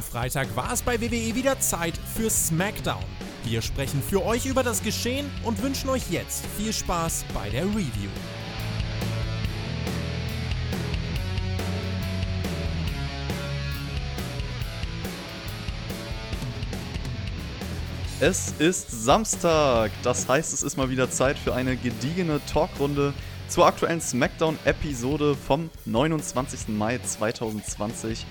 Am Freitag war es bei WWE wieder Zeit für SmackDown. Wir sprechen für euch über das Geschehen und wünschen euch jetzt viel Spaß bei der Review. Es ist Samstag, das heißt, es ist mal wieder Zeit für eine gediegene Talkrunde zur aktuellen SmackDown-Episode vom 29. Mai 2020.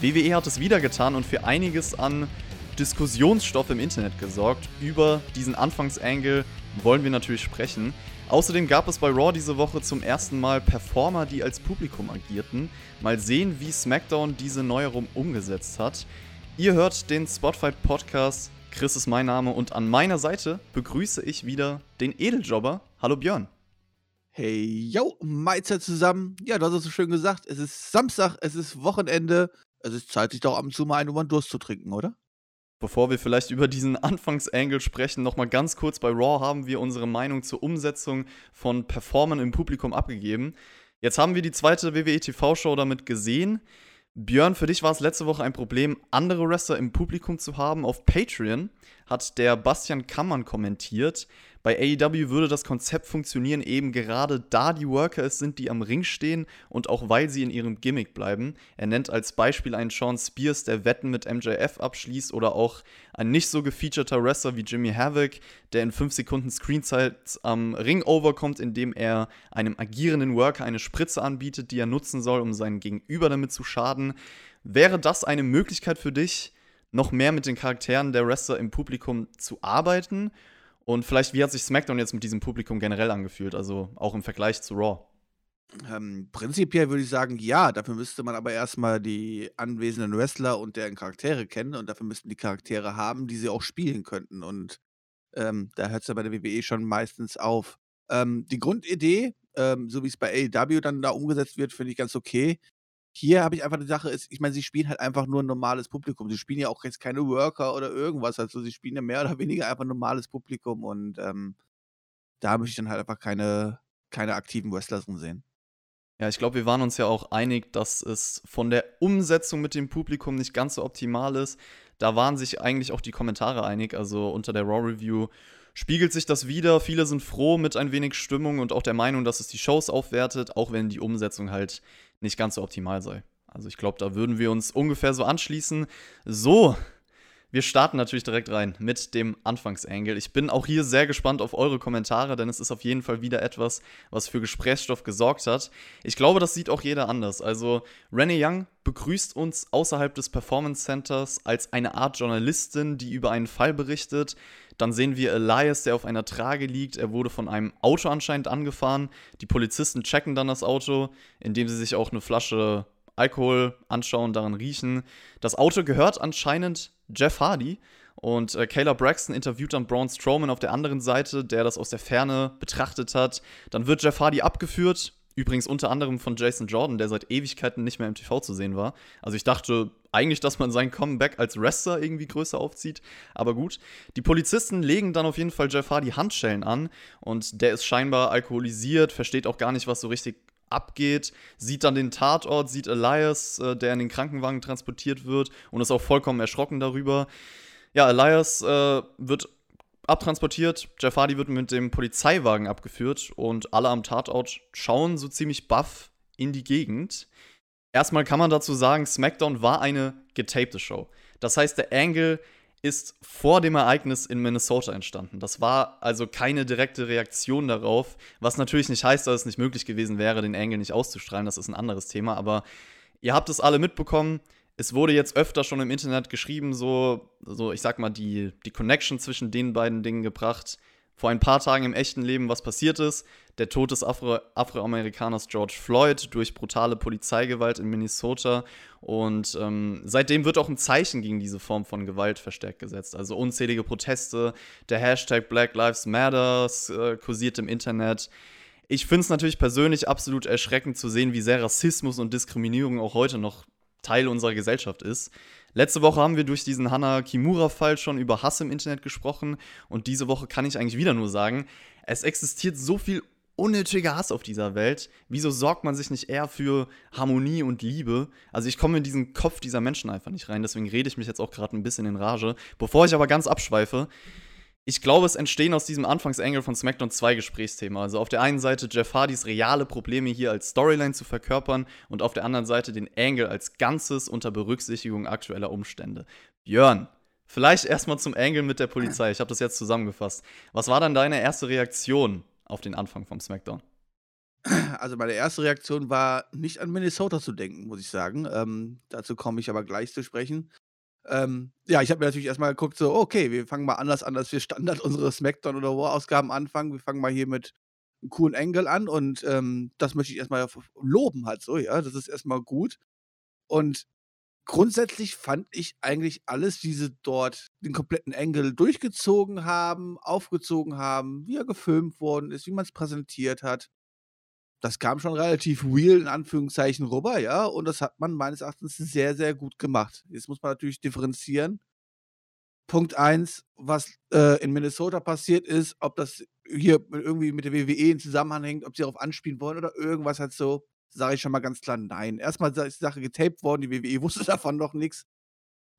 WWE hat es wieder getan und für einiges an Diskussionsstoff im Internet gesorgt. Über diesen Anfangsangle wollen wir natürlich sprechen. Außerdem gab es bei Raw diese Woche zum ersten Mal Performer, die als Publikum agierten. Mal sehen, wie SmackDown diese Neuerung umgesetzt hat. Ihr hört den Spotfight Podcast Chris ist mein Name und an meiner Seite begrüße ich wieder den Edeljobber. Hallo Björn. Hey, yo, Mahlzeit zusammen. Ja, du hast es so schön gesagt. Es ist Samstag, es ist Wochenende. Es ist Zeit, sich doch ab und zu mal einen über den Durst zu trinken, oder? Bevor wir vielleicht über diesen Anfangsangle sprechen, nochmal ganz kurz bei Raw haben wir unsere Meinung zur Umsetzung von Performern im Publikum abgegeben. Jetzt haben wir die zweite WWE TV-Show damit gesehen. Björn, für dich war es letzte Woche ein Problem, andere Wrestler im Publikum zu haben. Auf Patreon hat der Bastian Kammern kommentiert. Bei AEW würde das Konzept funktionieren, eben gerade da die Worker es sind, die am Ring stehen und auch weil sie in ihrem Gimmick bleiben. Er nennt als Beispiel einen Sean Spears, der Wetten mit MJF abschließt oder auch ein nicht so gefeaturter Wrestler wie Jimmy Havoc, der in 5 Sekunden Screenzeit am Ring overkommt, indem er einem agierenden Worker eine Spritze anbietet, die er nutzen soll, um seinen Gegenüber damit zu schaden. Wäre das eine Möglichkeit für dich, noch mehr mit den Charakteren der Wrestler im Publikum zu arbeiten? Und vielleicht, wie hat sich SmackDown jetzt mit diesem Publikum generell angefühlt, also auch im Vergleich zu Raw? Ähm, prinzipiell würde ich sagen, ja. Dafür müsste man aber erstmal die anwesenden Wrestler und deren Charaktere kennen und dafür müssten die Charaktere haben, die sie auch spielen könnten. Und ähm, da hört es ja bei der WWE schon meistens auf. Ähm, die Grundidee, ähm, so wie es bei AEW dann da umgesetzt wird, finde ich ganz okay. Hier habe ich einfach die Sache, ist, ich meine, sie spielen halt einfach nur ein normales Publikum. Sie spielen ja auch jetzt keine Worker oder irgendwas. Also sie spielen ja mehr oder weniger einfach ein normales Publikum und ähm, da möchte ich dann halt einfach keine, keine aktiven Wrestler drin sehen. Ja, ich glaube, wir waren uns ja auch einig, dass es von der Umsetzung mit dem Publikum nicht ganz so optimal ist. Da waren sich eigentlich auch die Kommentare einig. Also unter der Raw Review spiegelt sich das wieder. Viele sind froh mit ein wenig Stimmung und auch der Meinung, dass es die Shows aufwertet, auch wenn die Umsetzung halt nicht ganz so optimal sei. Also ich glaube, da würden wir uns ungefähr so anschließen. So, wir starten natürlich direkt rein mit dem Anfangsengel. Ich bin auch hier sehr gespannt auf eure Kommentare, denn es ist auf jeden Fall wieder etwas, was für Gesprächsstoff gesorgt hat. Ich glaube, das sieht auch jeder anders. Also, Renee Young begrüßt uns außerhalb des Performance Centers als eine Art Journalistin, die über einen Fall berichtet. Dann sehen wir Elias, der auf einer Trage liegt. Er wurde von einem Auto anscheinend angefahren. Die Polizisten checken dann das Auto, indem sie sich auch eine Flasche Alkohol anschauen, daran riechen. Das Auto gehört anscheinend Jeff Hardy. Und äh, Kayla Braxton interviewt dann Braun Strowman auf der anderen Seite, der das aus der Ferne betrachtet hat. Dann wird Jeff Hardy abgeführt. Übrigens unter anderem von Jason Jordan, der seit Ewigkeiten nicht mehr im TV zu sehen war. Also ich dachte eigentlich, dass man sein Comeback als Wrestler irgendwie größer aufzieht. Aber gut. Die Polizisten legen dann auf jeden Fall Jeff Hardy Handschellen an. Und der ist scheinbar alkoholisiert, versteht auch gar nicht, was so richtig abgeht, sieht dann den Tatort, sieht Elias, äh, der in den Krankenwagen transportiert wird und ist auch vollkommen erschrocken darüber. Ja, Elias äh, wird abtransportiert, Jeff Hardy wird mit dem Polizeiwagen abgeführt und alle am Tatort schauen so ziemlich baff in die Gegend. Erstmal kann man dazu sagen, SmackDown war eine getapte Show. Das heißt, der Angle ist vor dem Ereignis in Minnesota entstanden. Das war also keine direkte Reaktion darauf, was natürlich nicht heißt, dass es nicht möglich gewesen wäre, den Angle nicht auszustrahlen. Das ist ein anderes Thema, aber ihr habt es alle mitbekommen. Es wurde jetzt öfter schon im Internet geschrieben, so, so ich sag mal, die, die Connection zwischen den beiden Dingen gebracht vor ein paar Tagen im echten Leben was passiert ist. Der Tod des Afro Afroamerikaners George Floyd durch brutale Polizeigewalt in Minnesota. Und ähm, seitdem wird auch ein Zeichen gegen diese Form von Gewalt verstärkt gesetzt. Also unzählige Proteste, der Hashtag Black Lives Matter äh, kursiert im Internet. Ich finde es natürlich persönlich absolut erschreckend zu sehen, wie sehr Rassismus und Diskriminierung auch heute noch Teil unserer Gesellschaft ist. Letzte Woche haben wir durch diesen Hana Kimura-Fall schon über Hass im Internet gesprochen und diese Woche kann ich eigentlich wieder nur sagen, es existiert so viel unnötiger Hass auf dieser Welt. Wieso sorgt man sich nicht eher für Harmonie und Liebe? Also ich komme in diesen Kopf dieser Menschen einfach nicht rein, deswegen rede ich mich jetzt auch gerade ein bisschen in Rage. Bevor ich aber ganz abschweife, ich glaube, es entstehen aus diesem Anfangsengel von SmackDown zwei Gesprächsthemen. Also auf der einen Seite Jeff Hardys reale Probleme hier als Storyline zu verkörpern und auf der anderen Seite den Angle als Ganzes unter Berücksichtigung aktueller Umstände. Björn, vielleicht erstmal zum Angle mit der Polizei. Ich habe das jetzt zusammengefasst. Was war dann deine erste Reaktion auf den Anfang vom SmackDown? Also meine erste Reaktion war nicht an Minnesota zu denken, muss ich sagen. Ähm, dazu komme ich aber gleich zu sprechen. Ähm, ja, ich habe mir natürlich erstmal geguckt, so, okay, wir fangen mal anders an, als wir Standard unsere Smackdown oder War-Ausgaben anfangen. Wir fangen mal hier mit einem coolen Angle an und ähm, das möchte ich erstmal loben halt so, ja. Das ist erstmal gut. Und grundsätzlich fand ich eigentlich alles, wie sie dort den kompletten Angle durchgezogen haben, aufgezogen haben, wie er gefilmt worden ist, wie man es präsentiert hat. Das kam schon relativ real in Anführungszeichen rüber, ja, und das hat man meines Erachtens sehr, sehr gut gemacht. Jetzt muss man natürlich differenzieren. Punkt eins, was äh, in Minnesota passiert ist, ob das hier irgendwie mit der WWE in Zusammenhang hängt, ob sie darauf anspielen wollen oder irgendwas halt so, sage ich schon mal ganz klar nein. Erstmal ist die Sache getaped worden, die WWE wusste davon noch nichts.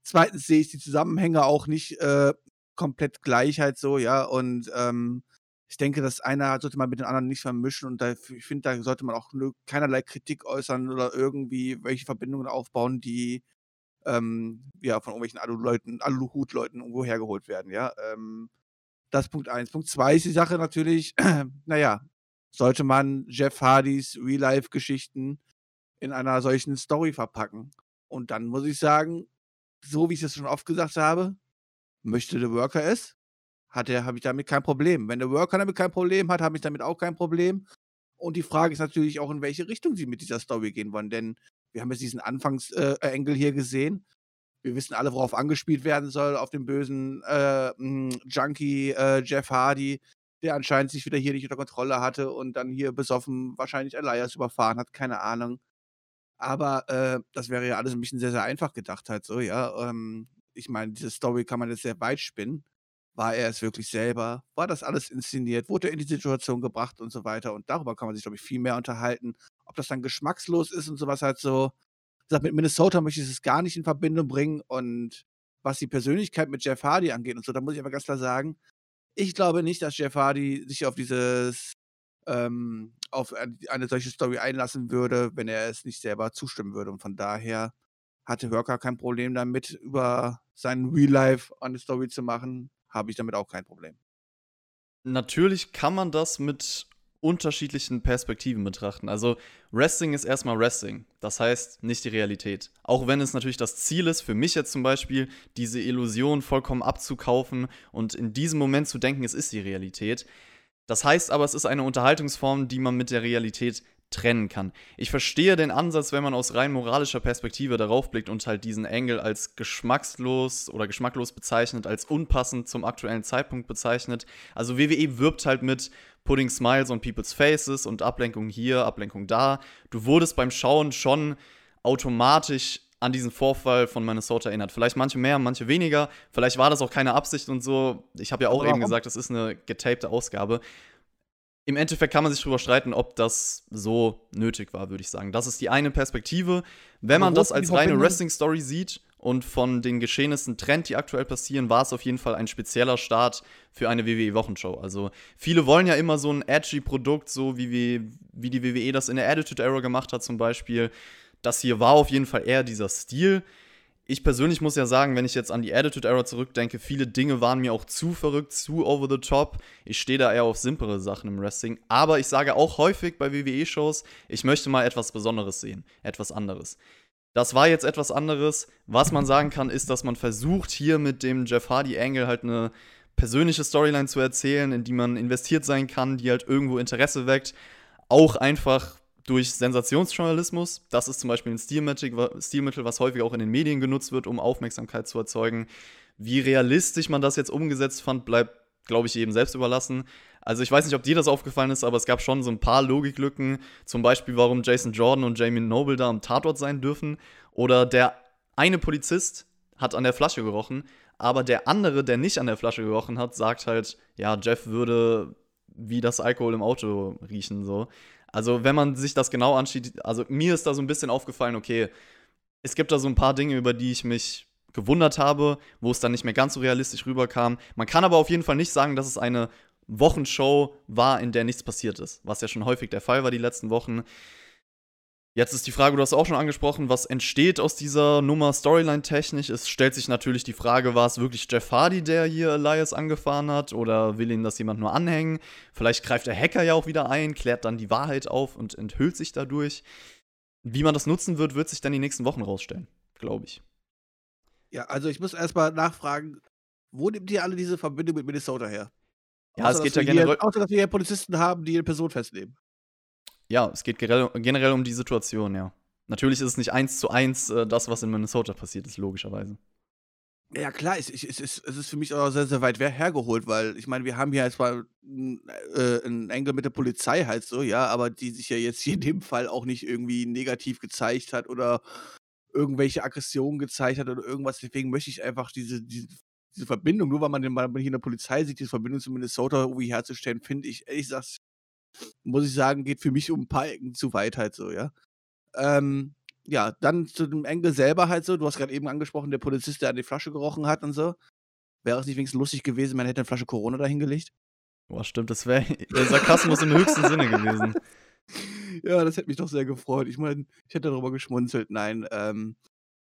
Zweitens sehe ich die Zusammenhänge auch nicht äh, komplett gleich halt so, ja. Und ähm, ich denke, das eine sollte man mit dem anderen nicht vermischen und da, ich finde, da sollte man auch keinerlei Kritik äußern oder irgendwie welche Verbindungen aufbauen, die ähm, ja von irgendwelchen Alu-Leuten, Aluhut-Leuten irgendwo hergeholt werden, ja. Ähm, das ist Punkt eins. Punkt zwei ist die Sache natürlich, naja, sollte man Jeff Hardys Real-Life-Geschichten in einer solchen Story verpacken. Und dann muss ich sagen, so wie ich es schon oft gesagt habe, möchte The Worker es, hat er, habe ich damit kein Problem. Wenn der Worker damit kein Problem hat, habe ich damit auch kein Problem. Und die Frage ist natürlich auch, in welche Richtung sie mit dieser Story gehen wollen. Denn wir haben jetzt diesen Anfangsengel äh, hier gesehen. Wir wissen alle, worauf angespielt werden soll, auf den bösen äh, Junkie äh, Jeff Hardy, der anscheinend sich wieder hier nicht unter Kontrolle hatte und dann hier besoffen wahrscheinlich Elias überfahren hat, keine Ahnung. Aber äh, das wäre ja alles ein bisschen sehr, sehr einfach gedacht halt so, ja. Ähm, ich meine, diese Story kann man jetzt sehr weit spinnen. War er es wirklich selber? War das alles inszeniert? Wurde er in die Situation gebracht und so weiter? Und darüber kann man sich, glaube ich, viel mehr unterhalten. Ob das dann geschmackslos ist und sowas halt so. Sag, mit Minnesota möchte ich es gar nicht in Verbindung bringen. Und was die Persönlichkeit mit Jeff Hardy angeht und so, da muss ich aber ganz klar sagen, ich glaube nicht, dass Jeff Hardy sich auf dieses, ähm, auf eine solche Story einlassen würde, wenn er es nicht selber zustimmen würde. Und von daher hatte Hörker kein Problem damit, über seinen Real Life eine Story zu machen. Habe ich damit auch kein Problem. Natürlich kann man das mit unterschiedlichen Perspektiven betrachten. Also Wrestling ist erstmal Wrestling, das heißt nicht die Realität. Auch wenn es natürlich das Ziel ist, für mich jetzt zum Beispiel, diese Illusion vollkommen abzukaufen und in diesem Moment zu denken, es ist die Realität. Das heißt aber, es ist eine Unterhaltungsform, die man mit der Realität trennen kann. Ich verstehe den Ansatz, wenn man aus rein moralischer Perspektive darauf blickt und halt diesen Engel als geschmackslos oder geschmacklos bezeichnet, als unpassend zum aktuellen Zeitpunkt bezeichnet. Also WWE wirbt halt mit Putting Smiles on People's Faces und Ablenkung hier, Ablenkung da. Du wurdest beim Schauen schon automatisch an diesen Vorfall von Minnesota erinnert. Vielleicht manche mehr, manche weniger. Vielleicht war das auch keine Absicht und so. Ich habe ja auch eben gesagt, das ist eine getapte Ausgabe im Endeffekt kann man sich darüber streiten, ob das so nötig war, würde ich sagen. Das ist die eine Perspektive. Wenn man das als reine Wrestling-Story sieht und von den Geschehnissen trennt, die aktuell passieren, war es auf jeden Fall ein spezieller Start für eine WWE-Wochenshow. Also viele wollen ja immer so ein edgy Produkt, so wie, wie, wie die WWE das in der Attitude Era gemacht hat zum Beispiel. Das hier war auf jeden Fall eher dieser Stil ich persönlich muss ja sagen, wenn ich jetzt an die Attitude Era zurückdenke, viele Dinge waren mir auch zu verrückt, zu over the top. Ich stehe da eher auf simplere Sachen im Wrestling. Aber ich sage auch häufig bei WWE-Shows, ich möchte mal etwas Besonderes sehen, etwas anderes. Das war jetzt etwas anderes. Was man sagen kann, ist, dass man versucht, hier mit dem Jeff Hardy-Angle halt eine persönliche Storyline zu erzählen, in die man investiert sein kann, die halt irgendwo Interesse weckt. Auch einfach durch Sensationsjournalismus. Das ist zum Beispiel ein Stilmittel, was häufig auch in den Medien genutzt wird, um Aufmerksamkeit zu erzeugen. Wie realistisch man das jetzt umgesetzt fand, bleibt, glaube ich, jedem selbst überlassen. Also ich weiß nicht, ob dir das aufgefallen ist, aber es gab schon so ein paar Logiklücken. Zum Beispiel, warum Jason Jordan und Jamie Noble da am Tatort sein dürfen. Oder der eine Polizist hat an der Flasche gerochen, aber der andere, der nicht an der Flasche gerochen hat, sagt halt, ja, Jeff würde wie das Alkohol im Auto riechen, so. Also, wenn man sich das genau anschaut, also mir ist da so ein bisschen aufgefallen, okay, es gibt da so ein paar Dinge, über die ich mich gewundert habe, wo es dann nicht mehr ganz so realistisch rüberkam. Man kann aber auf jeden Fall nicht sagen, dass es eine Wochenshow war, in der nichts passiert ist, was ja schon häufig der Fall war die letzten Wochen. Jetzt ist die Frage, du hast auch schon angesprochen, was entsteht aus dieser Nummer Storyline-technisch? Es stellt sich natürlich die Frage, war es wirklich Jeff Hardy, der hier Elias angefahren hat oder will ihm das jemand nur anhängen? Vielleicht greift der Hacker ja auch wieder ein, klärt dann die Wahrheit auf und enthüllt sich dadurch. Wie man das nutzen wird, wird sich dann die nächsten Wochen rausstellen, glaube ich. Ja, also ich muss erstmal nachfragen, wo nimmt ihr alle diese Verbindung mit Minnesota her? Ja, außer, es geht ja generell. Außer, dass wir hier Polizisten haben, die eine Person festnehmen. Ja, es geht generell, um die Situation, ja. Natürlich ist es nicht eins zu eins äh, das, was in Minnesota passiert ist, logischerweise. Ja, klar, es, es, es, es ist für mich auch sehr, sehr weit hergeholt, weil ich meine, wir haben hier jetzt mal äh, einen Engel mit der Polizei halt so, ja, aber die sich ja jetzt hier in dem Fall auch nicht irgendwie negativ gezeigt hat oder irgendwelche Aggressionen gezeigt hat oder irgendwas. Deswegen möchte ich einfach diese, diese, diese Verbindung, nur weil man, mal hier in der Polizei sieht, diese Verbindung zu Minnesota irgendwie herzustellen, finde ich, ehrlich gesagt, muss ich sagen, geht für mich um ein paar Ecken zu weit halt so, ja. Ähm, ja, dann zu dem Engel selber halt so, du hast gerade eben angesprochen, der Polizist, der an die Flasche gerochen hat und so. Wäre es nicht wenigstens lustig gewesen, man hätte eine Flasche Corona dahingelegt? Boah, stimmt, das wäre Sarkasmus im höchsten Sinne gewesen. Ja, das hätte mich doch sehr gefreut. Ich meine, ich hätte darüber geschmunzelt. Nein, ähm,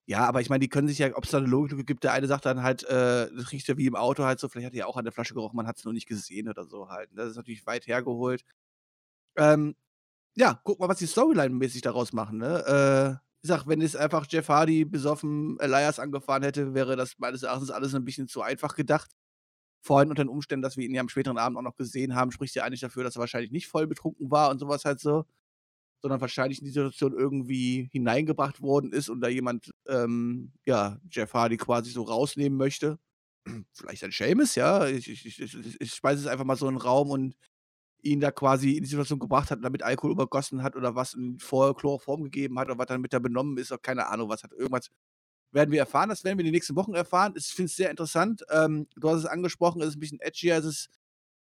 ja, aber ich meine, die können sich ja, ob es da eine Logik gibt, der eine sagt dann halt, äh, das riecht ja wie im Auto halt so, vielleicht hat er ja auch an der Flasche gerochen, man hat es nur nicht gesehen oder so halt. Das ist natürlich weit hergeholt. Ähm, ja, guck mal, was die Storyline-mäßig daraus machen, ne? Äh, ich sag, wenn es einfach Jeff Hardy besoffen Elias angefahren hätte, wäre das meines Erachtens alles ein bisschen zu einfach gedacht. Vorhin unter den Umständen, dass wir ihn ja am späteren Abend auch noch gesehen haben, spricht ja eigentlich dafür, dass er wahrscheinlich nicht voll betrunken war und sowas halt so sondern wahrscheinlich in die Situation irgendwie hineingebracht worden ist und da jemand, ähm, ja, Jeff Hardy quasi so rausnehmen möchte. Vielleicht ein Seamus, ja. Ich, ich, ich, ich speise es einfach mal so in den Raum und ihn da quasi in die Situation gebracht hat, damit Alkohol übergossen hat oder was vorher Chloroform gegeben hat oder was dann mit da benommen ist oder keine Ahnung, was hat irgendwas. Werden wir erfahren, das werden wir in den nächsten Wochen erfahren. Ich finde es sehr interessant. Ähm, du hast es angesprochen, es ist ein bisschen edgier, es ist,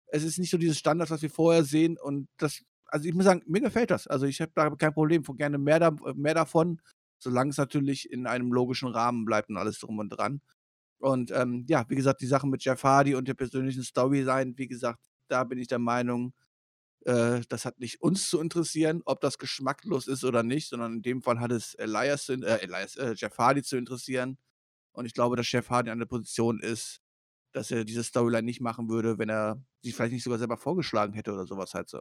es ist nicht so dieses Standard, was wir vorher sehen und das also ich muss sagen, mir gefällt das. Also ich habe da kein Problem, gerne mehr, da, mehr davon, solange es natürlich in einem logischen Rahmen bleibt und alles drum und dran. Und ähm, ja, wie gesagt, die Sachen mit Jeff Hardy und der persönlichen Storyline, wie gesagt, da bin ich der Meinung, äh, das hat nicht uns zu interessieren, ob das geschmacklos ist oder nicht, sondern in dem Fall hat es Elias, äh, Elias äh, Jeff Hardy zu interessieren. Und ich glaube, dass Jeff Hardy an der Position ist, dass er diese Storyline nicht machen würde, wenn er sie vielleicht nicht sogar selber vorgeschlagen hätte oder sowas halt so.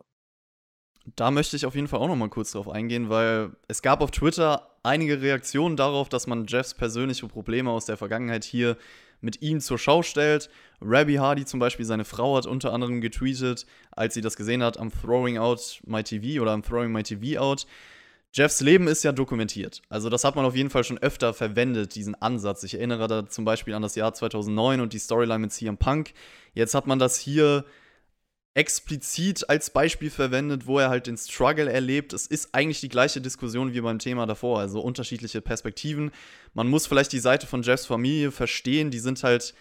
Da möchte ich auf jeden Fall auch noch mal kurz drauf eingehen, weil es gab auf Twitter einige Reaktionen darauf, dass man Jeffs persönliche Probleme aus der Vergangenheit hier mit ihm zur Schau stellt. Rabbi Hardy zum Beispiel, seine Frau, hat unter anderem getweetet, als sie das gesehen hat, am Throwing Out My TV oder am Throwing My TV Out. Jeffs Leben ist ja dokumentiert. Also das hat man auf jeden Fall schon öfter verwendet, diesen Ansatz. Ich erinnere da zum Beispiel an das Jahr 2009 und die Storyline mit CM Punk. Jetzt hat man das hier explizit als Beispiel verwendet, wo er halt den Struggle erlebt. Es ist eigentlich die gleiche Diskussion wie beim Thema davor, also unterschiedliche Perspektiven. Man muss vielleicht die Seite von Jeffs Familie verstehen, die sind halt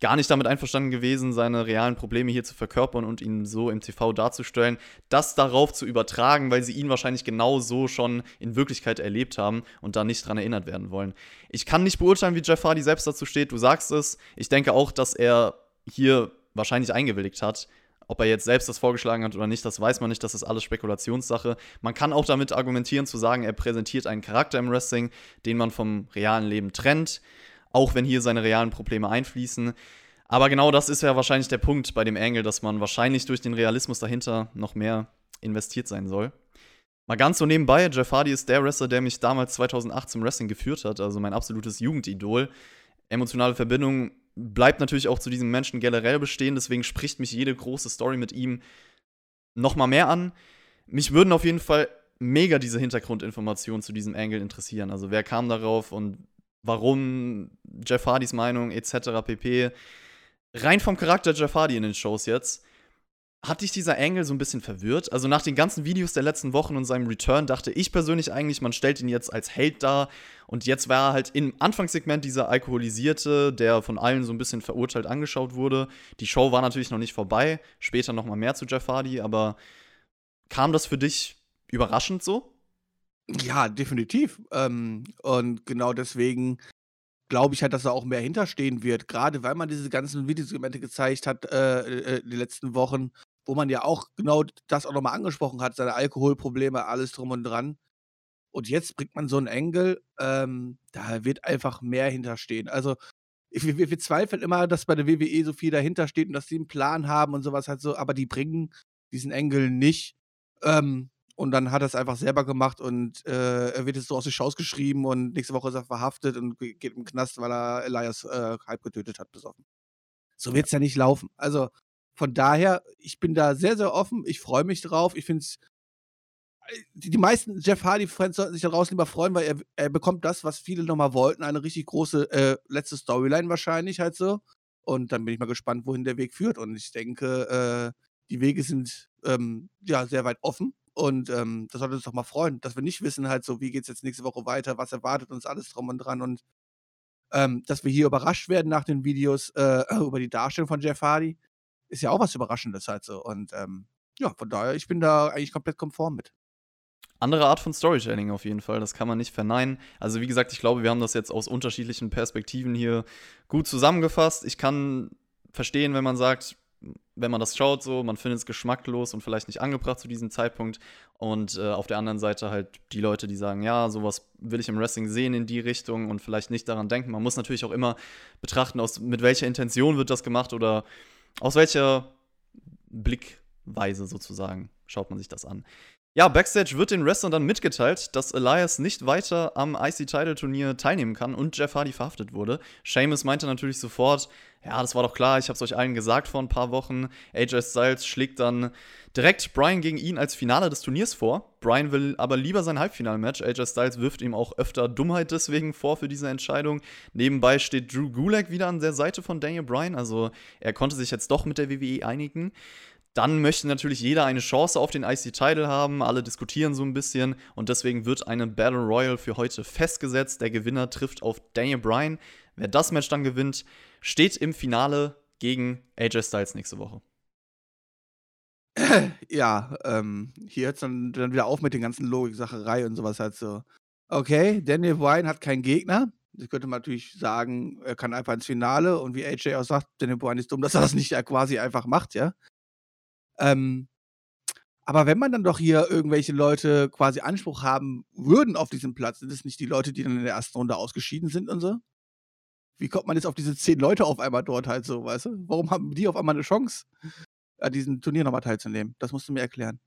gar nicht damit einverstanden gewesen, seine realen Probleme hier zu verkörpern und ihn so im TV darzustellen, das darauf zu übertragen, weil sie ihn wahrscheinlich genau so schon in Wirklichkeit erlebt haben und da nicht dran erinnert werden wollen. Ich kann nicht beurteilen, wie Jeff Hardy selbst dazu steht, du sagst es. Ich denke auch, dass er hier wahrscheinlich eingewilligt hat. Ob er jetzt selbst das vorgeschlagen hat oder nicht, das weiß man nicht. Das ist alles Spekulationssache. Man kann auch damit argumentieren, zu sagen, er präsentiert einen Charakter im Wrestling, den man vom realen Leben trennt, auch wenn hier seine realen Probleme einfließen. Aber genau das ist ja wahrscheinlich der Punkt bei dem Angle, dass man wahrscheinlich durch den Realismus dahinter noch mehr investiert sein soll. Mal ganz so nebenbei, Jeff Hardy ist der Wrestler, der mich damals 2008 zum Wrestling geführt hat, also mein absolutes Jugendidol. Emotionale Verbindung bleibt natürlich auch zu diesem Menschen generell bestehen, deswegen spricht mich jede große Story mit ihm nochmal mehr an. Mich würden auf jeden Fall mega diese Hintergrundinformationen zu diesem Angle interessieren. Also wer kam darauf und warum Jeff Hardys Meinung etc. pp. Rein vom Charakter Jeff Hardy in den Shows jetzt. Hat dich dieser Angle so ein bisschen verwirrt? Also nach den ganzen Videos der letzten Wochen und seinem Return dachte ich persönlich eigentlich, man stellt ihn jetzt als Held dar. Und jetzt war er halt im Anfangssegment dieser Alkoholisierte, der von allen so ein bisschen verurteilt angeschaut wurde. Die Show war natürlich noch nicht vorbei. Später noch mal mehr zu Jeff Hardy. Aber kam das für dich überraschend so? Ja, definitiv. Ähm, und genau deswegen glaube ich halt, dass da auch mehr hinterstehen wird. Gerade weil man diese ganzen Videosegmente gezeigt hat äh, äh, die letzten Wochen wo man ja auch genau das auch nochmal angesprochen hat, seine Alkoholprobleme, alles drum und dran. Und jetzt bringt man so einen Engel, ähm, da wird einfach mehr hinterstehen. Also, wir, wir, wir, zweifeln immer, dass bei der WWE so viel dahinter steht und dass sie einen Plan haben und sowas halt so, aber die bringen diesen Engel nicht. Ähm, und dann hat er es einfach selber gemacht und äh, er wird jetzt so aus den Shows geschrieben und nächste Woche ist er verhaftet und geht im Knast, weil er Elias äh, halb getötet hat, besoffen. So wird es ja nicht laufen. Also, von daher, ich bin da sehr, sehr offen. Ich freue mich drauf. Ich finde es. Äh, die, meisten Jeff Hardy-Fans sollten sich daraus lieber freuen, weil er, er bekommt das, was viele nochmal wollten. Eine richtig große äh, letzte Storyline wahrscheinlich halt so. Und dann bin ich mal gespannt, wohin der Weg führt. Und ich denke, äh, die Wege sind ähm, ja sehr weit offen. Und ähm, das sollte uns doch mal freuen, dass wir nicht wissen, halt so, wie geht es jetzt nächste Woche weiter, was erwartet uns alles drum und dran. Und ähm, dass wir hier überrascht werden nach den Videos äh, über die Darstellung von Jeff Hardy ist ja auch was Überraschendes halt so. Und ähm, ja, von daher, ich bin da eigentlich komplett konform mit. Andere Art von Storytelling auf jeden Fall, das kann man nicht verneinen. Also wie gesagt, ich glaube, wir haben das jetzt aus unterschiedlichen Perspektiven hier gut zusammengefasst. Ich kann verstehen, wenn man sagt, wenn man das schaut, so, man findet es geschmacklos und vielleicht nicht angebracht zu diesem Zeitpunkt. Und äh, auf der anderen Seite halt die Leute, die sagen, ja, sowas will ich im Wrestling sehen in die Richtung und vielleicht nicht daran denken. Man muss natürlich auch immer betrachten, aus, mit welcher Intention wird das gemacht oder aus welcher Blickweise sozusagen schaut man sich das an? Ja, Backstage wird den Wrestlern dann mitgeteilt, dass Elias nicht weiter am IC-Title-Turnier teilnehmen kann und Jeff Hardy verhaftet wurde. Seamus meinte natürlich sofort, ja, das war doch klar, ich hab's euch allen gesagt vor ein paar Wochen. AJ Styles schlägt dann direkt Brian gegen ihn als Finale des Turniers vor. Brian will aber lieber sein Halbfinalmatch. AJ Styles wirft ihm auch öfter Dummheit deswegen vor für diese Entscheidung. Nebenbei steht Drew Gulak wieder an der Seite von Daniel Bryan, also er konnte sich jetzt doch mit der WWE einigen. Dann möchte natürlich jeder eine Chance auf den IC-Title haben. Alle diskutieren so ein bisschen. Und deswegen wird eine Battle Royal für heute festgesetzt. Der Gewinner trifft auf Daniel Bryan. Wer das Match dann gewinnt, steht im Finale gegen AJ Styles nächste Woche. Ja, ähm, hier hört es dann, dann wieder auf mit den ganzen Logiksacherei und sowas halt so. Okay, Daniel Bryan hat keinen Gegner. Das könnte man natürlich sagen, er kann einfach ins Finale und wie AJ auch sagt, Daniel Bryan ist dumm, dass er das nicht quasi einfach macht, ja. Ähm, aber wenn man dann doch hier irgendwelche Leute quasi Anspruch haben würden auf diesen Platz, sind es nicht die Leute, die dann in der ersten Runde ausgeschieden sind und so? Wie kommt man jetzt auf diese zehn Leute auf einmal dort halt so, weißt du? Warum haben die auf einmal eine Chance, an diesem Turnier nochmal teilzunehmen? Das musst du mir erklären.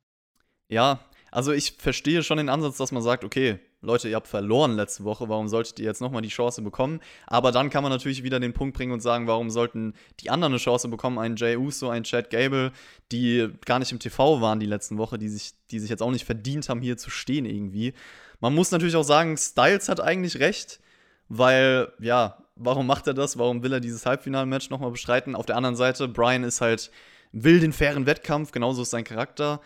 Ja, also ich verstehe schon den Ansatz, dass man sagt, okay, Leute, ihr habt verloren letzte Woche, warum solltet ihr jetzt nochmal die Chance bekommen? Aber dann kann man natürlich wieder den Punkt bringen und sagen, warum sollten die anderen eine Chance bekommen? Ein Jay Uso, ein Chad Gable, die gar nicht im TV waren die letzten Woche, die sich, die sich jetzt auch nicht verdient haben, hier zu stehen irgendwie. Man muss natürlich auch sagen, Styles hat eigentlich recht, weil, ja, warum macht er das? Warum will er dieses Halbfinalmatch nochmal bestreiten? Auf der anderen Seite, Brian ist halt, will den fairen Wettkampf, genauso ist sein Charakter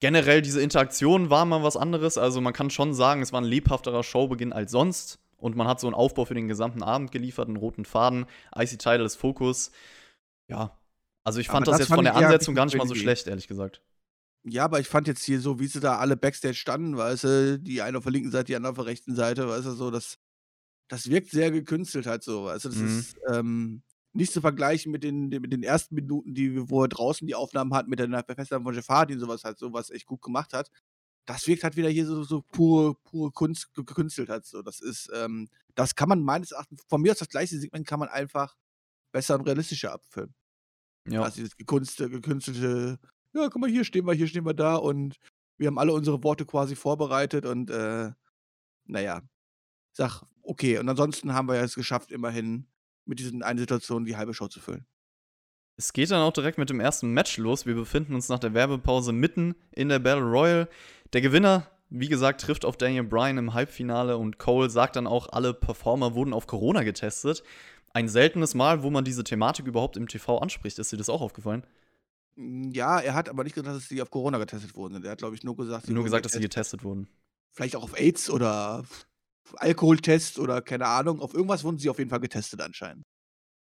generell diese Interaktion war mal was anderes. Also man kann schon sagen, es war ein lebhafterer Showbeginn als sonst. Und man hat so einen Aufbau für den gesamten Abend geliefert, einen roten Faden. Icy Title ist Fokus. Ja. Also ich fand das, das jetzt fand von der Ansetzung gar nicht mal so schlecht, ehrlich gesagt. Ja, aber ich fand jetzt hier so, wie sie da alle Backstage standen, weißt du, die eine auf der linken Seite, die andere auf der rechten Seite, weißt du, so, das, das wirkt sehr gekünstelt halt so, weißt du, das mhm. ist, ähm, nicht zu vergleichen mit den, mit den ersten Minuten, die, wo er draußen die Aufnahmen hat, mit der Festnahme von Hardy und sowas halt, sowas echt gut gemacht hat. Das wirkt halt wieder hier so, so pure, pure Kunst, gekünstelt halt so. Das ist, ähm, das kann man meines Erachtens, von mir aus das gleiche Segment kann man einfach besser und realistischer abfilmen. Ja. Also dieses gekünstelte, gekünstelte, ja, guck mal, hier stehen wir, hier stehen wir da und wir haben alle unsere Worte quasi vorbereitet und, äh, naja, sag, okay. Und ansonsten haben wir ja es geschafft, immerhin mit diesen einen Situationen die halbe Show zu füllen. Es geht dann auch direkt mit dem ersten Match los. Wir befinden uns nach der Werbepause mitten in der Battle Royal. Der Gewinner, wie gesagt, trifft auf Daniel Bryan im Halbfinale und Cole sagt dann auch, alle Performer wurden auf Corona getestet. Ein seltenes Mal, wo man diese Thematik überhaupt im TV anspricht. Ist dir das auch aufgefallen? Ja, er hat aber nicht gesagt, dass sie auf Corona getestet wurden. Er hat, glaube ich, nur gesagt, sie Nur gesagt, dass sie getestet wurden. Vielleicht auch auf AIDS oder Alkoholtest oder keine Ahnung. Auf irgendwas wurden sie auf jeden Fall getestet anscheinend.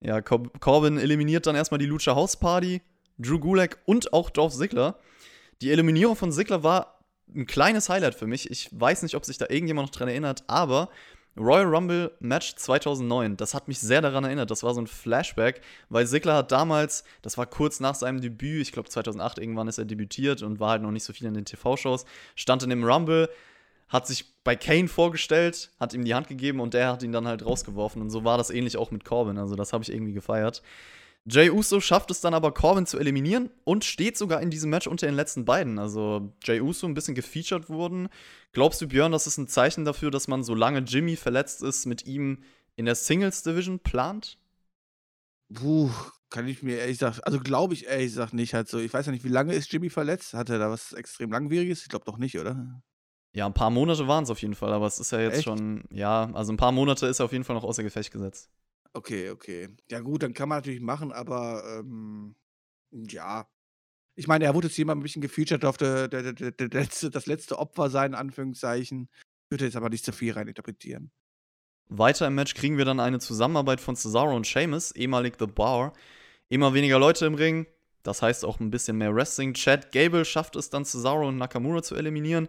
Ja, Cor Corbin eliminiert dann erstmal die Lucha House Party, Drew Gulak und auch Dolph Ziggler. Die Eliminierung von Ziggler war ein kleines Highlight für mich. Ich weiß nicht, ob sich da irgendjemand noch dran erinnert, aber Royal Rumble Match 2009, das hat mich sehr daran erinnert. Das war so ein Flashback, weil Ziggler hat damals, das war kurz nach seinem Debüt, ich glaube 2008 irgendwann ist er debütiert und war halt noch nicht so viel in den TV-Shows, stand in dem Rumble, hat sich bei Kane vorgestellt, hat ihm die Hand gegeben und der hat ihn dann halt rausgeworfen. Und so war das ähnlich auch mit Corbin. Also das habe ich irgendwie gefeiert. Jay Uso schafft es dann aber, Corbin zu eliminieren und steht sogar in diesem Match unter den letzten beiden. Also Jay Uso ein bisschen gefeatured wurden. Glaubst du, Björn, das ist ein Zeichen dafür, dass man, solange Jimmy verletzt ist, mit ihm in der Singles Division plant? Puh, kann ich mir ehrlich gesagt, also glaube ich ehrlich gesagt nicht halt so. Ich weiß ja nicht, wie lange ist Jimmy verletzt? Hat er da was extrem langwieriges? Ich glaube doch nicht, oder? Ja, ein paar Monate waren es auf jeden Fall, aber es ist ja jetzt Echt? schon, ja, also ein paar Monate ist er auf jeden Fall noch außer Gefecht gesetzt. Okay, okay. Ja gut, dann kann man natürlich machen, aber ähm, ja. Ich meine, er wurde jetzt jemand ein bisschen gefeatured auf der, der, der, der letzte, das letzte Opfer sein, in Anführungszeichen. Ich würde jetzt aber nicht zu viel reininterpretieren. Weiter im Match kriegen wir dann eine Zusammenarbeit von Cesaro und Sheamus, ehemalig The Bar. Immer weniger Leute im Ring, das heißt auch ein bisschen mehr Wrestling. Chad Gable schafft es dann, Cesaro und Nakamura zu eliminieren.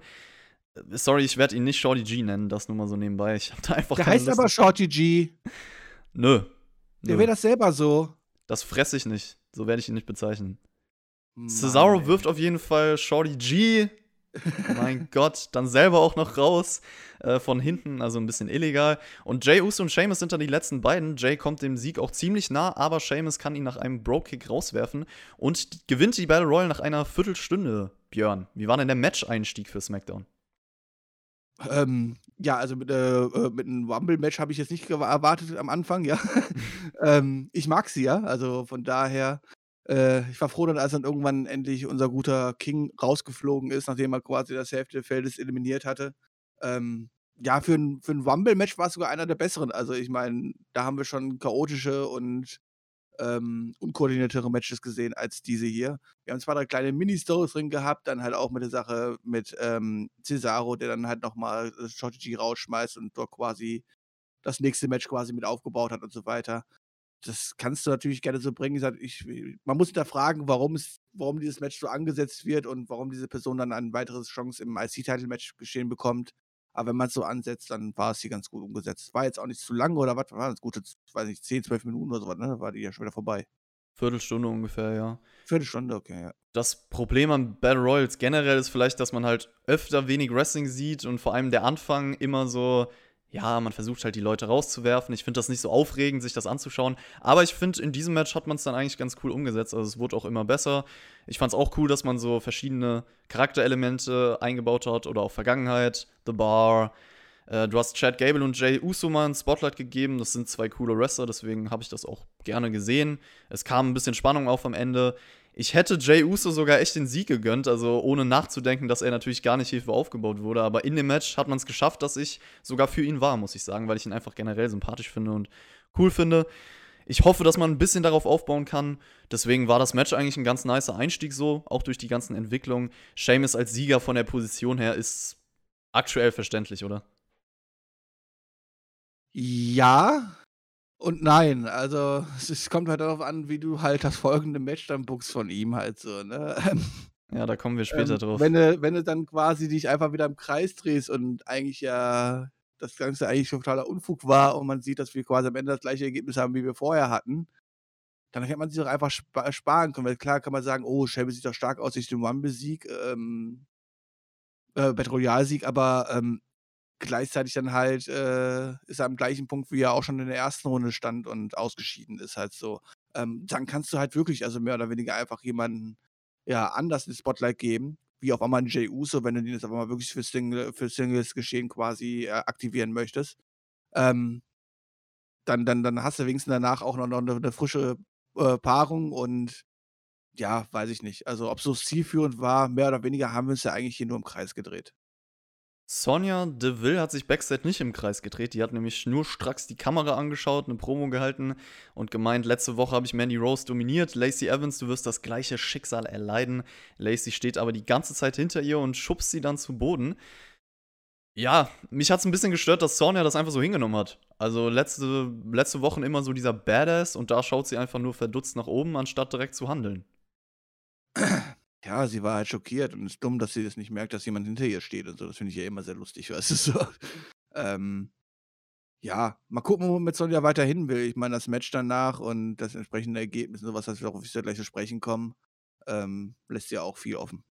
Sorry, ich werde ihn nicht Shorty G nennen, das nur mal so nebenbei. Ich habe da einfach Der heißt Lust aber. Shorty G. Nö. Der wäre das selber so. Das fresse ich nicht. So werde ich ihn nicht bezeichnen. Mann, Cesaro ey. wirft auf jeden Fall Shorty G. mein Gott, dann selber auch noch raus äh, von hinten, also ein bisschen illegal. Und Jay Uso und Sheamus sind dann die letzten beiden. Jay kommt dem Sieg auch ziemlich nah, aber Sheamus kann ihn nach einem Bro-Kick rauswerfen und gewinnt die Battle Royale nach einer Viertelstunde. Björn, wie war denn der Match-Einstieg für SmackDown? Ähm, ja, also mit, äh, äh, mit einem Rumble-Match habe ich jetzt nicht erwartet am Anfang, ja. ähm, ich mag sie ja, also von daher, äh, ich war froh, dann, als dann irgendwann endlich unser guter King rausgeflogen ist, nachdem er quasi das Hälfte des Feldes eliminiert hatte. Ähm, ja, für ein, für ein Rumble-Match war es sogar einer der besseren. Also ich meine, da haben wir schon chaotische und ähm, unkoordiniertere Matches gesehen als diese hier. Wir haben zwei, drei kleine Mini-Stories drin gehabt, dann halt auch mit der Sache mit ähm, Cesaro, der dann halt nochmal Shorty G rausschmeißt und dort quasi das nächste Match quasi mit aufgebaut hat und so weiter. Das kannst du natürlich gerne so bringen. Ich sag, Ich, man muss hinterfragen, warum, warum dieses Match so angesetzt wird und warum diese Person dann eine weitere Chance im IC-Title-Match geschehen bekommt. Aber wenn man es so ansetzt, dann war es hier ganz gut umgesetzt. War jetzt auch nicht zu lang oder was? War das gute, weiß nicht, 10, 12 Minuten oder so, was, ne? Da war die ja schon wieder vorbei. Viertelstunde ungefähr, ja. Viertelstunde, okay, ja. Das Problem an Battle Royals generell ist vielleicht, dass man halt öfter wenig Wrestling sieht und vor allem der Anfang immer so, ja, man versucht halt die Leute rauszuwerfen. Ich finde das nicht so aufregend, sich das anzuschauen. Aber ich finde, in diesem Match hat man es dann eigentlich ganz cool umgesetzt. Also es wurde auch immer besser. Ich fand es auch cool, dass man so verschiedene Charakterelemente eingebaut hat oder auch Vergangenheit, The Bar. Äh, du hast Chad Gable und Jay Uso mal ein Spotlight gegeben. Das sind zwei coole Wrestler, deswegen habe ich das auch gerne gesehen. Es kam ein bisschen Spannung auf am Ende. Ich hätte Jay Uso sogar echt den Sieg gegönnt, also ohne nachzudenken, dass er natürlich gar nicht hierfür aufgebaut wurde. Aber in dem Match hat man es geschafft, dass ich sogar für ihn war, muss ich sagen, weil ich ihn einfach generell sympathisch finde und cool finde. Ich hoffe, dass man ein bisschen darauf aufbauen kann. Deswegen war das Match eigentlich ein ganz nicer Einstieg so, auch durch die ganzen Entwicklungen. Sheamus als Sieger von der Position her ist aktuell verständlich, oder? Ja und nein. Also, es kommt halt darauf an, wie du halt das folgende Match dann bookst von ihm halt so, ne? Ja, da kommen wir später Ähm, drauf. wenn du wenn du dann quasi dich einfach wieder im Kreis drehst und eigentlich ja das Ganze eigentlich schon totaler Unfug war und man sieht, dass wir quasi am Ende das gleiche Ergebnis haben, wie wir vorher hatten, dann hätte man sich doch einfach spa sparen können. Weil klar kann man sagen: „Oh, Sheamus sieht doch stark aus durch den Rumble-Sieg, ähm äh, Battle Royale-Sieg“, aber, ähm, gleichzeitig dann halt, äh, ist er am gleichen Punkt, wie er auch schon in der ersten Runde stand und ausgeschieden ist halt so. Ähm, dann kannst du halt wirklich also mehr oder weniger einfach jemanden, ja, anders ins Spotlight geben, wie auf einmal 'n Jey Uso, wenn du den jetzt auf einmal wirklich für Single für Singles-Geschehen quasi, äh, aktivieren möchtest. Ähm dann dann dann hast du wenigstens danach auch noch noch 'ne 'ne frische, äh, Paarung und ja, weiß ich nicht. Also, ob so zielführend war, mehr oder weniger haben wir uns ja eigentlich hier nur im Kreis gedreht. Sonja Deville hat sich Backstage nicht im Kreis gedreht. Die hat nämlich schnurstracks die Kamera angeschaut, eine Promo gehalten und gemeint, letzte Woche habe ich Mandy Rose dominiert. Lacey Evans, du wirst das gleiche Schicksal erleiden. Lacey steht aber die ganze Zeit hinter ihr und schubst sie dann zu Boden. Ja, mich hat es ein bisschen gestört, dass Sonja das einfach so hingenommen hat. Also letzte, letzte Wochen immer so dieser Badass und da schaut sie einfach nur verdutzt nach oben, anstatt direkt zu handeln. Ja, sie war halt schockiert und ist dumm, dass sie das nicht merkt, dass jemand hinter ihr steht und so. Das finde ich ja immer sehr lustig, weißt du so. Ähm, ja, mal gucken, wo man mit Sonja weiterhin will. Ich meine, das Match danach und das entsprechende Ergebnis und sowas, dass wir auch auf gleich zu sprechen kommen, ähm, lässt ja auch viel offen.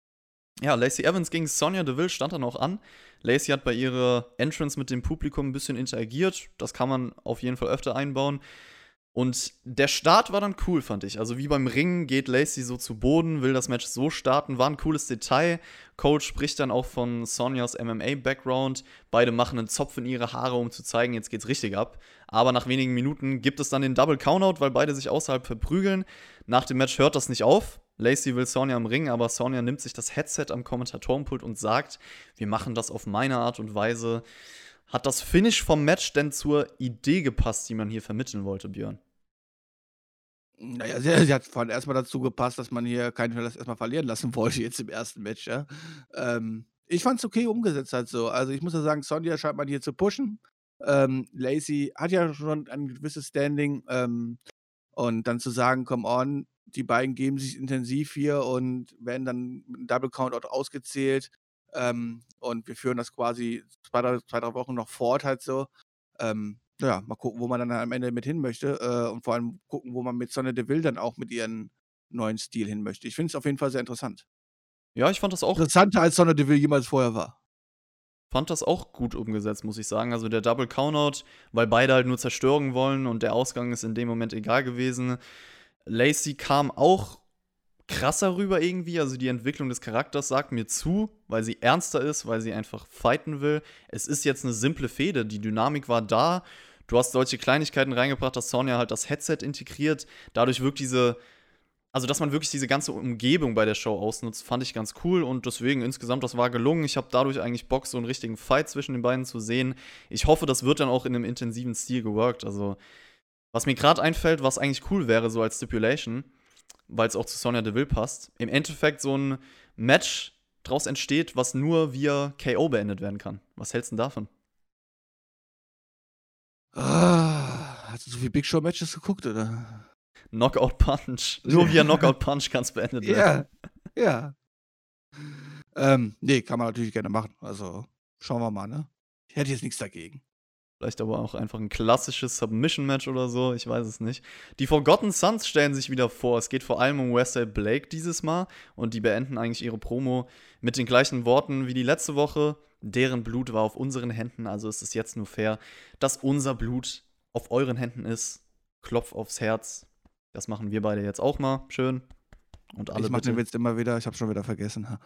Ja, Lacey Evans gegen Sonja Deville stand dann auch an. Lacey hat bei ihrer Entrance mit dem Publikum ein bisschen interagiert. Das kann man auf jeden Fall öfter einbauen. Und der Start war dann cool, fand ich. Also wie beim Ringen geht Lacey so zu Boden, will das Match so starten, war ein cooles Detail. Coach spricht dann auch von Sonjas MMA-Background. Beide machen einen Zopf in ihre Haare, um zu zeigen, jetzt geht's richtig ab. Aber nach wenigen Minuten gibt es dann den Double Countout, weil beide sich außerhalb verprügeln. Nach dem Match hört das nicht auf. Lacey will Sonja im Ring, aber Sonja nimmt sich das Headset am Kommentatorenpult und sagt, wir machen das auf meine Art und Weise. Hat das Finish vom Match denn zur Idee gepasst, die man hier vermitteln wollte, Björn? Naja, sie, sie hat vor allem erstmal dazu gepasst, dass man hier keinen Verlass erstmal verlieren lassen wollte, jetzt im ersten Match, ja. Ähm, ich fand es okay umgesetzt halt so. Also ich muss ja sagen, Sonja scheint man hier zu pushen. Ähm, Lacey hat ja schon ein gewisses Standing. Ähm, und dann zu sagen, come on, die beiden geben sich intensiv hier und werden dann mit Double Countout ausgezählt. Ähm, und wir führen das quasi zwei, drei, zwei, drei Wochen noch fort, halt so. Ähm, ja, mal gucken, wo man dann am Ende mit hin möchte. Äh, und vor allem gucken, wo man mit Sonne Deville dann auch mit ihren neuen Stil hin möchte. Ich finde es auf jeden Fall sehr interessant. Ja, ich fand das auch. Interessanter als Sonne Deville jemals vorher war. Fand das auch gut umgesetzt, muss ich sagen. Also der Double Countout, weil beide halt nur zerstören wollen und der Ausgang ist in dem Moment egal gewesen. Lacey kam auch krasser rüber irgendwie. Also die Entwicklung des Charakters sagt mir zu, weil sie ernster ist, weil sie einfach fighten will. Es ist jetzt eine simple Fehde. Die Dynamik war da. Du hast solche Kleinigkeiten reingebracht, dass Sonja halt das Headset integriert. Dadurch wirkt diese, also dass man wirklich diese ganze Umgebung bei der Show ausnutzt, fand ich ganz cool und deswegen insgesamt, das war gelungen. Ich habe dadurch eigentlich Bock, so einen richtigen Fight zwischen den beiden zu sehen. Ich hoffe, das wird dann auch in einem intensiven Stil geworkt. Also, was mir gerade einfällt, was eigentlich cool wäre, so als Stipulation, weil es auch zu Sonja Deville passt, im Endeffekt so ein Match draus entsteht, was nur via KO beendet werden kann. Was hältst du denn davon? Ah, hast du so viele Big Show Matches geguckt, oder? Knockout Punch. Nur via Knockout Punch kann es beendet werden. Ja, ja. Ähm, nee, kann man natürlich gerne machen. Also, schauen wir mal, ne? Ich hätte jetzt nichts dagegen. Vielleicht aber auch einfach ein klassisches Submission-Match oder so, ich weiß es nicht. Die Forgotten Sons stellen sich wieder vor. Es geht vor allem um Wesley Blake dieses Mal und die beenden eigentlich ihre Promo mit den gleichen Worten wie die letzte Woche. Deren Blut war auf unseren Händen, also ist es jetzt nur fair, dass unser Blut auf euren Händen ist. Klopf aufs Herz. Das machen wir beide jetzt auch mal. Schön. Und alle ich mach den Witz immer wieder, ich habe schon wieder vergessen.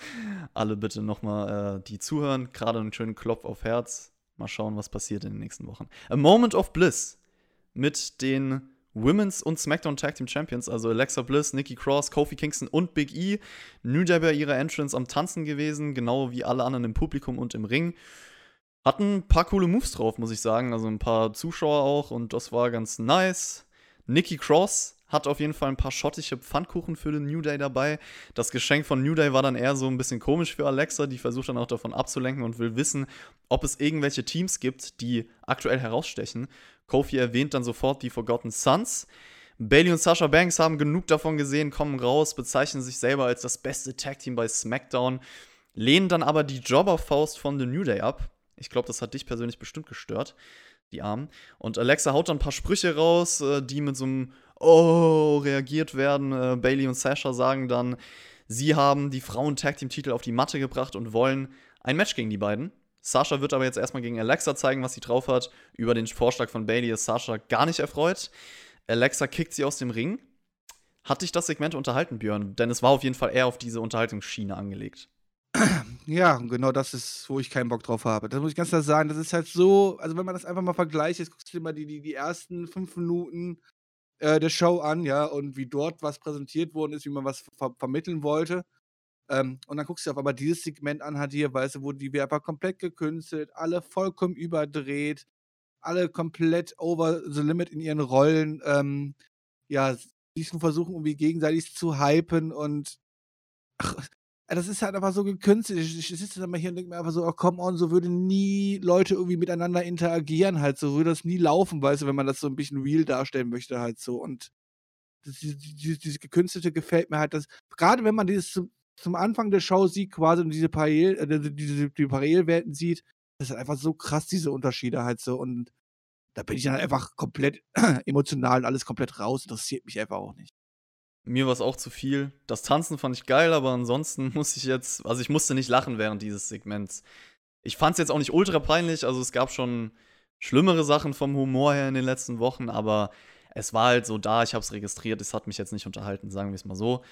alle bitte nochmal, äh, die zuhören, gerade einen schönen Klopf auf Herz. Mal schauen, was passiert in den nächsten Wochen. A Moment of Bliss mit den Women's und SmackDown Tag Team Champions, also Alexa Bliss, Nikki Cross, Kofi Kingston und Big E. New Day bei ihrer Entrance am Tanzen gewesen, genau wie alle anderen im Publikum und im Ring. Hatten ein paar coole Moves drauf, muss ich sagen. Also ein paar Zuschauer auch und das war ganz nice. Nikki Cross hat auf jeden Fall ein paar schottische Pfannkuchen für den New Day dabei. Das Geschenk von New Day war dann eher so ein bisschen komisch für Alexa. Die versucht dann auch davon abzulenken und will wissen, ob es irgendwelche Teams gibt, die aktuell herausstechen. Kofi erwähnt dann sofort die Forgotten Sons. Bailey und Sasha Banks haben genug davon gesehen, kommen raus, bezeichnen sich selber als das beste Tag-Team bei SmackDown, lehnen dann aber die Jobberfaust von The New Day ab. Ich glaube, das hat dich persönlich bestimmt gestört, die Armen. Und Alexa haut dann ein paar Sprüche raus, äh, die mit so einem Oh reagiert werden. Äh, Bailey und Sasha sagen dann, sie haben die Frauen-Tag-Team-Titel auf die Matte gebracht und wollen ein Match gegen die beiden. Sasha wird aber jetzt erstmal gegen Alexa zeigen, was sie drauf hat. Über den Vorschlag von Bailey ist Sasha gar nicht erfreut. Alexa kickt sie aus dem Ring. Hat dich das Segment unterhalten, Björn? Denn es war auf jeden Fall eher auf diese Unterhaltungsschiene angelegt. Ja, genau das ist, wo ich keinen Bock drauf habe. Das muss ich ganz klar sagen. Das ist halt so, also wenn man das einfach mal vergleicht, jetzt guckst du dir mal die, die, die ersten fünf Minuten äh, der Show an, ja, und wie dort was präsentiert worden ist, wie man was ver vermitteln wollte. Ähm, und dann guckst du auf einmal dieses Segment an, hat hier, weißt du, wo die einfach komplett gekünstelt, alle vollkommen überdreht, alle komplett over the limit in ihren Rollen, ähm, ja, sich versuchen, irgendwie gegenseitig zu hypen und ach, das ist halt einfach so gekünstelt. Ich, ich sitze dann mal hier und denke mir einfach so, oh, come on, so würden nie Leute irgendwie miteinander interagieren halt, so. Würde das nie laufen, weißt du, wenn man das so ein bisschen real darstellen möchte halt so. Und dieses, dieses, dieses gekünstelte gefällt mir halt, das, gerade wenn man dieses zum, zum Anfang der Show sieht quasi und diese Parallel, äh, diese, die Parallelwelten sieht, das ist einfach so krass, diese Unterschiede halt so. Und da bin ich dann einfach komplett emotional und alles komplett raus, interessiert mich einfach auch nicht. Mir war es auch zu viel. Das Tanzen fand ich geil, aber ansonsten muss ich jetzt, also ich musste nicht lachen während dieses Segments. Ich fand es jetzt auch nicht ultra peinlich, also es gab schon schlimmere Sachen vom Humor her in den letzten Wochen, aber es war halt so da, ich habe es registriert, es hat mich jetzt nicht unterhalten, sagen wir es mal so.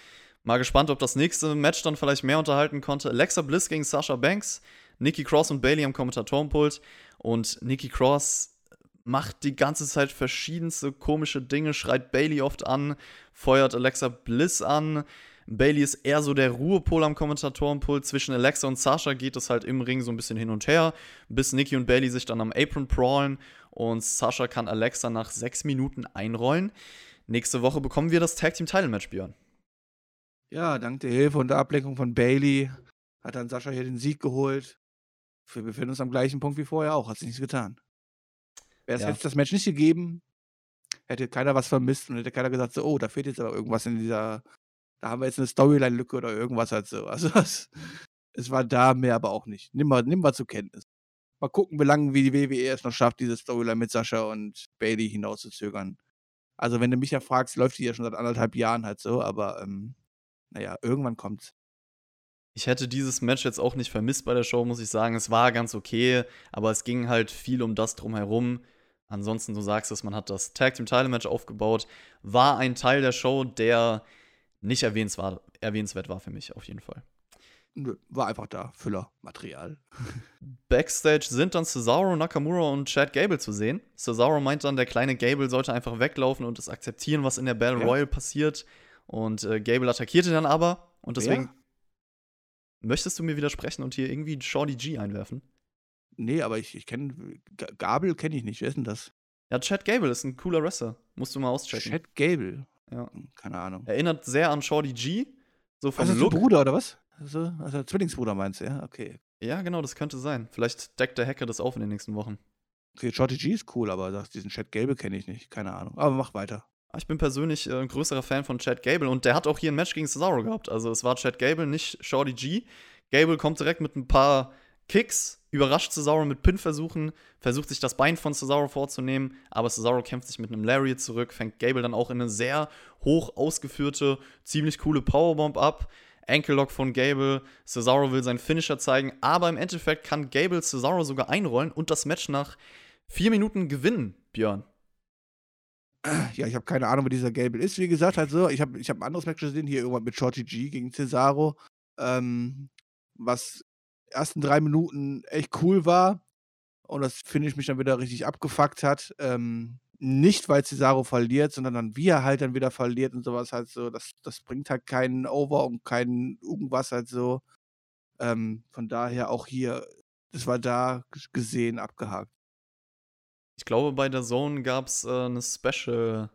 Mal gespannt, ob das nächste Match dann vielleicht mehr unterhalten konnte. Alexa Bliss gegen Sasha Banks, Nikki Cross und Bailey am Kommentatorenpult und Nikki Cross macht die ganze Zeit verschiedenste komische Dinge, schreit Bailey oft an, feuert Alexa Bliss an. Bailey ist eher so der Ruhepol am Kommentatorenpult. Zwischen Alexa und Sasha geht es halt im Ring so ein bisschen hin und her, bis Nikki und Bailey sich dann am Apron prawlen und Sasha kann Alexa nach sechs Minuten einrollen. Nächste Woche bekommen wir das Tag Team Title Match, Björn. Ja, dank der Hilfe und der Ablenkung von Bailey hat dann Sascha hier den Sieg geholt. Wir befinden uns am gleichen Punkt wie vorher auch, hat sich nichts getan. Wäre es ja. jetzt das Match nicht gegeben, hätte keiner was vermisst und hätte keiner gesagt, so, oh, da fehlt jetzt aber irgendwas in dieser, da haben wir jetzt eine Storyline-Lücke oder irgendwas halt so. Also es, es war da mehr, aber auch nicht. Nimm mal, nimm mal zur Kenntnis. Mal gucken, wie lange wie die WWE es noch schafft, diese Storyline mit Sascha und Bailey hinauszuzögern. Also wenn du mich ja fragst, läuft die ja schon seit anderthalb Jahren halt so, aber ähm, naja, irgendwann kommt's. Ich hätte dieses Match jetzt auch nicht vermisst bei der Show, muss ich sagen. Es war ganz okay, aber es ging halt viel um das drumherum. Ansonsten, du sagst es, man hat das Tag Team Title Match aufgebaut. War ein Teil der Show, der nicht erwähnenswert, erwähnenswert war für mich, auf jeden Fall. Nö, war einfach da. Füller, Material. Backstage sind dann Cesaro, Nakamura und Chad Gable zu sehen. Cesaro meint dann, der kleine Gable sollte einfach weglaufen und es akzeptieren, was in der Battle ja. Royal passiert. Und äh, Gable attackierte dann aber. Und deswegen. Ja. Möchtest du mir widersprechen und hier irgendwie Shorty G einwerfen? Nee, aber ich, ich kenne. Gabel kenne ich nicht. Wer ist denn das? Ja, Chad Gable ist ein cooler Wrestler. Musst du mal auschecken. Chad Gable? Ja. Hm, keine Ahnung. Erinnert sehr an Shorty G. So vom also Look. Bruder oder was? Also, also Zwillingsbruder meinst du, ja? Okay. Ja, genau, das könnte sein. Vielleicht deckt der Hacker das auf in den nächsten Wochen. Okay, Shorty G ist cool, aber diesen Chad Gable kenne ich nicht. Keine Ahnung. Aber mach weiter. Ich bin persönlich äh, ein größerer Fan von Chad Gable und der hat auch hier ein Match gegen Cesaro gehabt. Also es war Chad Gable, nicht Shorty G. Gable kommt direkt mit ein paar Kicks, überrascht Cesaro mit Pin-Versuchen, versucht sich das Bein von Cesaro vorzunehmen, aber Cesaro kämpft sich mit einem Lariat zurück, fängt Gable dann auch in eine sehr hoch ausgeführte, ziemlich coole Powerbomb ab. Ankle-Lock von Gable, Cesaro will seinen Finisher zeigen, aber im Endeffekt kann Gable Cesaro sogar einrollen und das Match nach vier Minuten gewinnen, Björn. Ja, ich habe keine Ahnung, wer dieser Gable ist. Wie gesagt, halt ich habe ich hab ein anderes Match gesehen, hier irgendwann mit Shorty G gegen Cesaro, ähm, was ersten drei Minuten echt cool war und das finde ich mich dann wieder richtig abgefuckt hat. Ähm, nicht, weil Cesaro verliert, sondern dann, wie er halt dann wieder verliert und sowas halt so. Das, das bringt halt keinen Over und keinen irgendwas halt so. Ähm, von daher auch hier, das war da gesehen, abgehakt. Ich glaube, bei der Zone gab es äh, eine Special,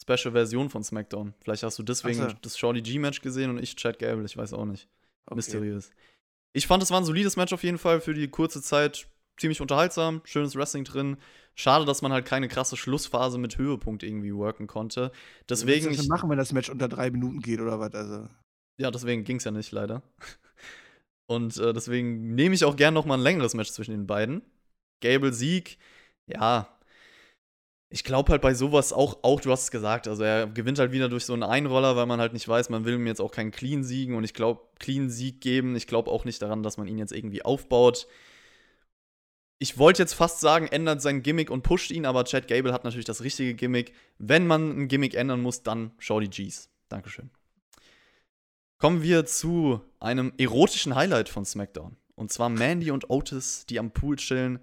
Special Version von SmackDown. Vielleicht hast du deswegen so. das Shorty G-Match gesehen und ich Chad Gable, ich weiß auch nicht. Okay. Mysteriös. Ich fand, es war ein solides Match auf jeden Fall für die kurze Zeit. Ziemlich unterhaltsam, schönes Wrestling drin. Schade, dass man halt keine krasse Schlussphase mit Höhepunkt irgendwie worken konnte. Deswegen. Was machen, wenn das Match unter drei Minuten geht oder was? Also. Ja, deswegen ging es ja nicht, leider. Und äh, deswegen nehme ich auch gern noch mal ein längeres Match zwischen den beiden. Gable Sieg ja, ich glaube halt bei sowas auch, auch, du hast es gesagt, also er gewinnt halt wieder durch so einen Einroller, weil man halt nicht weiß, man will ihm jetzt auch keinen Clean siegen und ich glaube, Clean Sieg geben, ich glaube auch nicht daran, dass man ihn jetzt irgendwie aufbaut. Ich wollte jetzt fast sagen, ändert sein Gimmick und pusht ihn, aber Chad Gable hat natürlich das richtige Gimmick. Wenn man ein Gimmick ändern muss, dann die G's. Dankeschön. Kommen wir zu einem erotischen Highlight von SmackDown. Und zwar Mandy und Otis, die am Pool chillen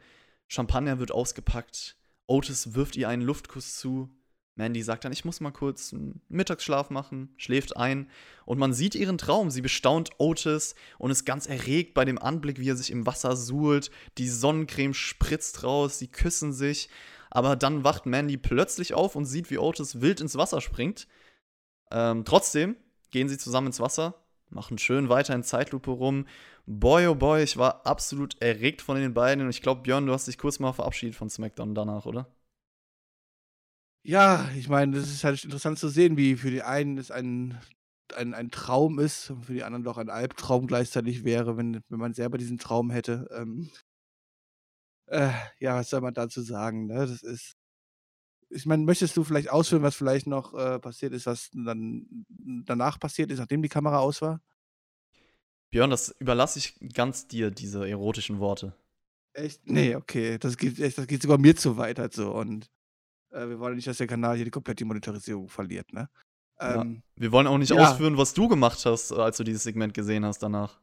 Champagner wird ausgepackt. Otis wirft ihr einen Luftkuss zu. Mandy sagt dann, ich muss mal kurz einen Mittagsschlaf machen, schläft ein und man sieht ihren Traum. Sie bestaunt Otis und ist ganz erregt bei dem Anblick, wie er sich im Wasser suhlt. Die Sonnencreme spritzt raus, sie küssen sich. Aber dann wacht Mandy plötzlich auf und sieht, wie Otis wild ins Wasser springt. Ähm, trotzdem gehen sie zusammen ins Wasser, machen schön weiter in Zeitlupe rum. Boy, oh boy, ich war absolut erregt von den beiden. Und ich glaube, Björn, du hast dich kurz mal verabschiedet von SmackDown danach, oder? Ja, ich meine, das ist halt interessant zu sehen, wie für die einen es ein, ein, ein Traum ist und für die anderen doch ein Albtraum gleichzeitig wäre, wenn, wenn man selber diesen Traum hätte. Ähm, äh, ja, was soll man dazu sagen? Ne? Das ist. Ich meine, möchtest du vielleicht ausführen, was vielleicht noch äh, passiert ist, was dann danach passiert ist, nachdem die Kamera aus war? Björn, das überlasse ich ganz dir, diese erotischen Worte. Echt? Nee, okay. Das geht, das geht sogar mir zu weit halt so. Und äh, wir wollen nicht, dass der Kanal hier die komplette Monetarisierung verliert, ne? Ähm, ja. Wir wollen auch nicht ja. ausführen, was du gemacht hast, als du dieses Segment gesehen hast danach.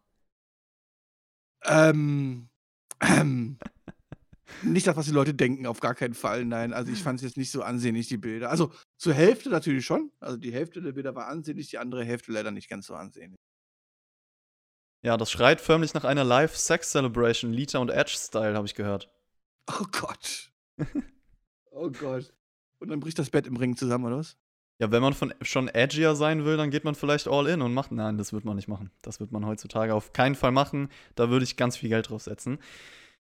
Ähm, ähm nicht das, was die Leute denken, auf gar keinen Fall, nein. Also ich fand es jetzt nicht so ansehnlich, die Bilder. Also zur Hälfte natürlich schon. Also die Hälfte der Bilder war ansehnlich, die andere Hälfte leider nicht ganz so ansehnlich. Ja, das schreit förmlich nach einer Live-Sex-Celebration, Lita und Edge-Style, habe ich gehört. Oh Gott. oh Gott. Und dann bricht das Bett im Ring zusammen, oder was? Ja, wenn man von, schon edgier sein will, dann geht man vielleicht all in und macht. Nein, das wird man nicht machen. Das wird man heutzutage auf keinen Fall machen. Da würde ich ganz viel Geld drauf setzen.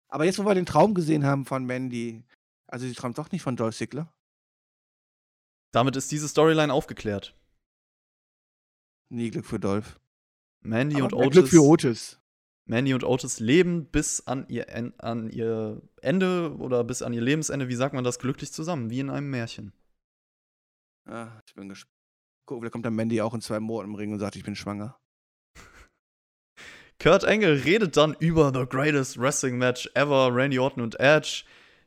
Aber jetzt, wo wir den Traum gesehen haben von Mandy, also sie träumt doch nicht von Dolph Ziggler? Damit ist diese Storyline aufgeklärt. Nie Glück für Dolph. Mandy Aber und Otis. Glück für Otis. Mandy und Otis leben bis an ihr, an ihr Ende oder bis an ihr Lebensende, wie sagt man das, glücklich zusammen, wie in einem Märchen. Ja, ich bin gespannt. Guck, vielleicht kommt dann Mandy auch in zwei Monaten im Ring und sagt, ich bin schwanger. Kurt Angle redet dann über The Greatest Wrestling Match ever, Randy Orton und Edge.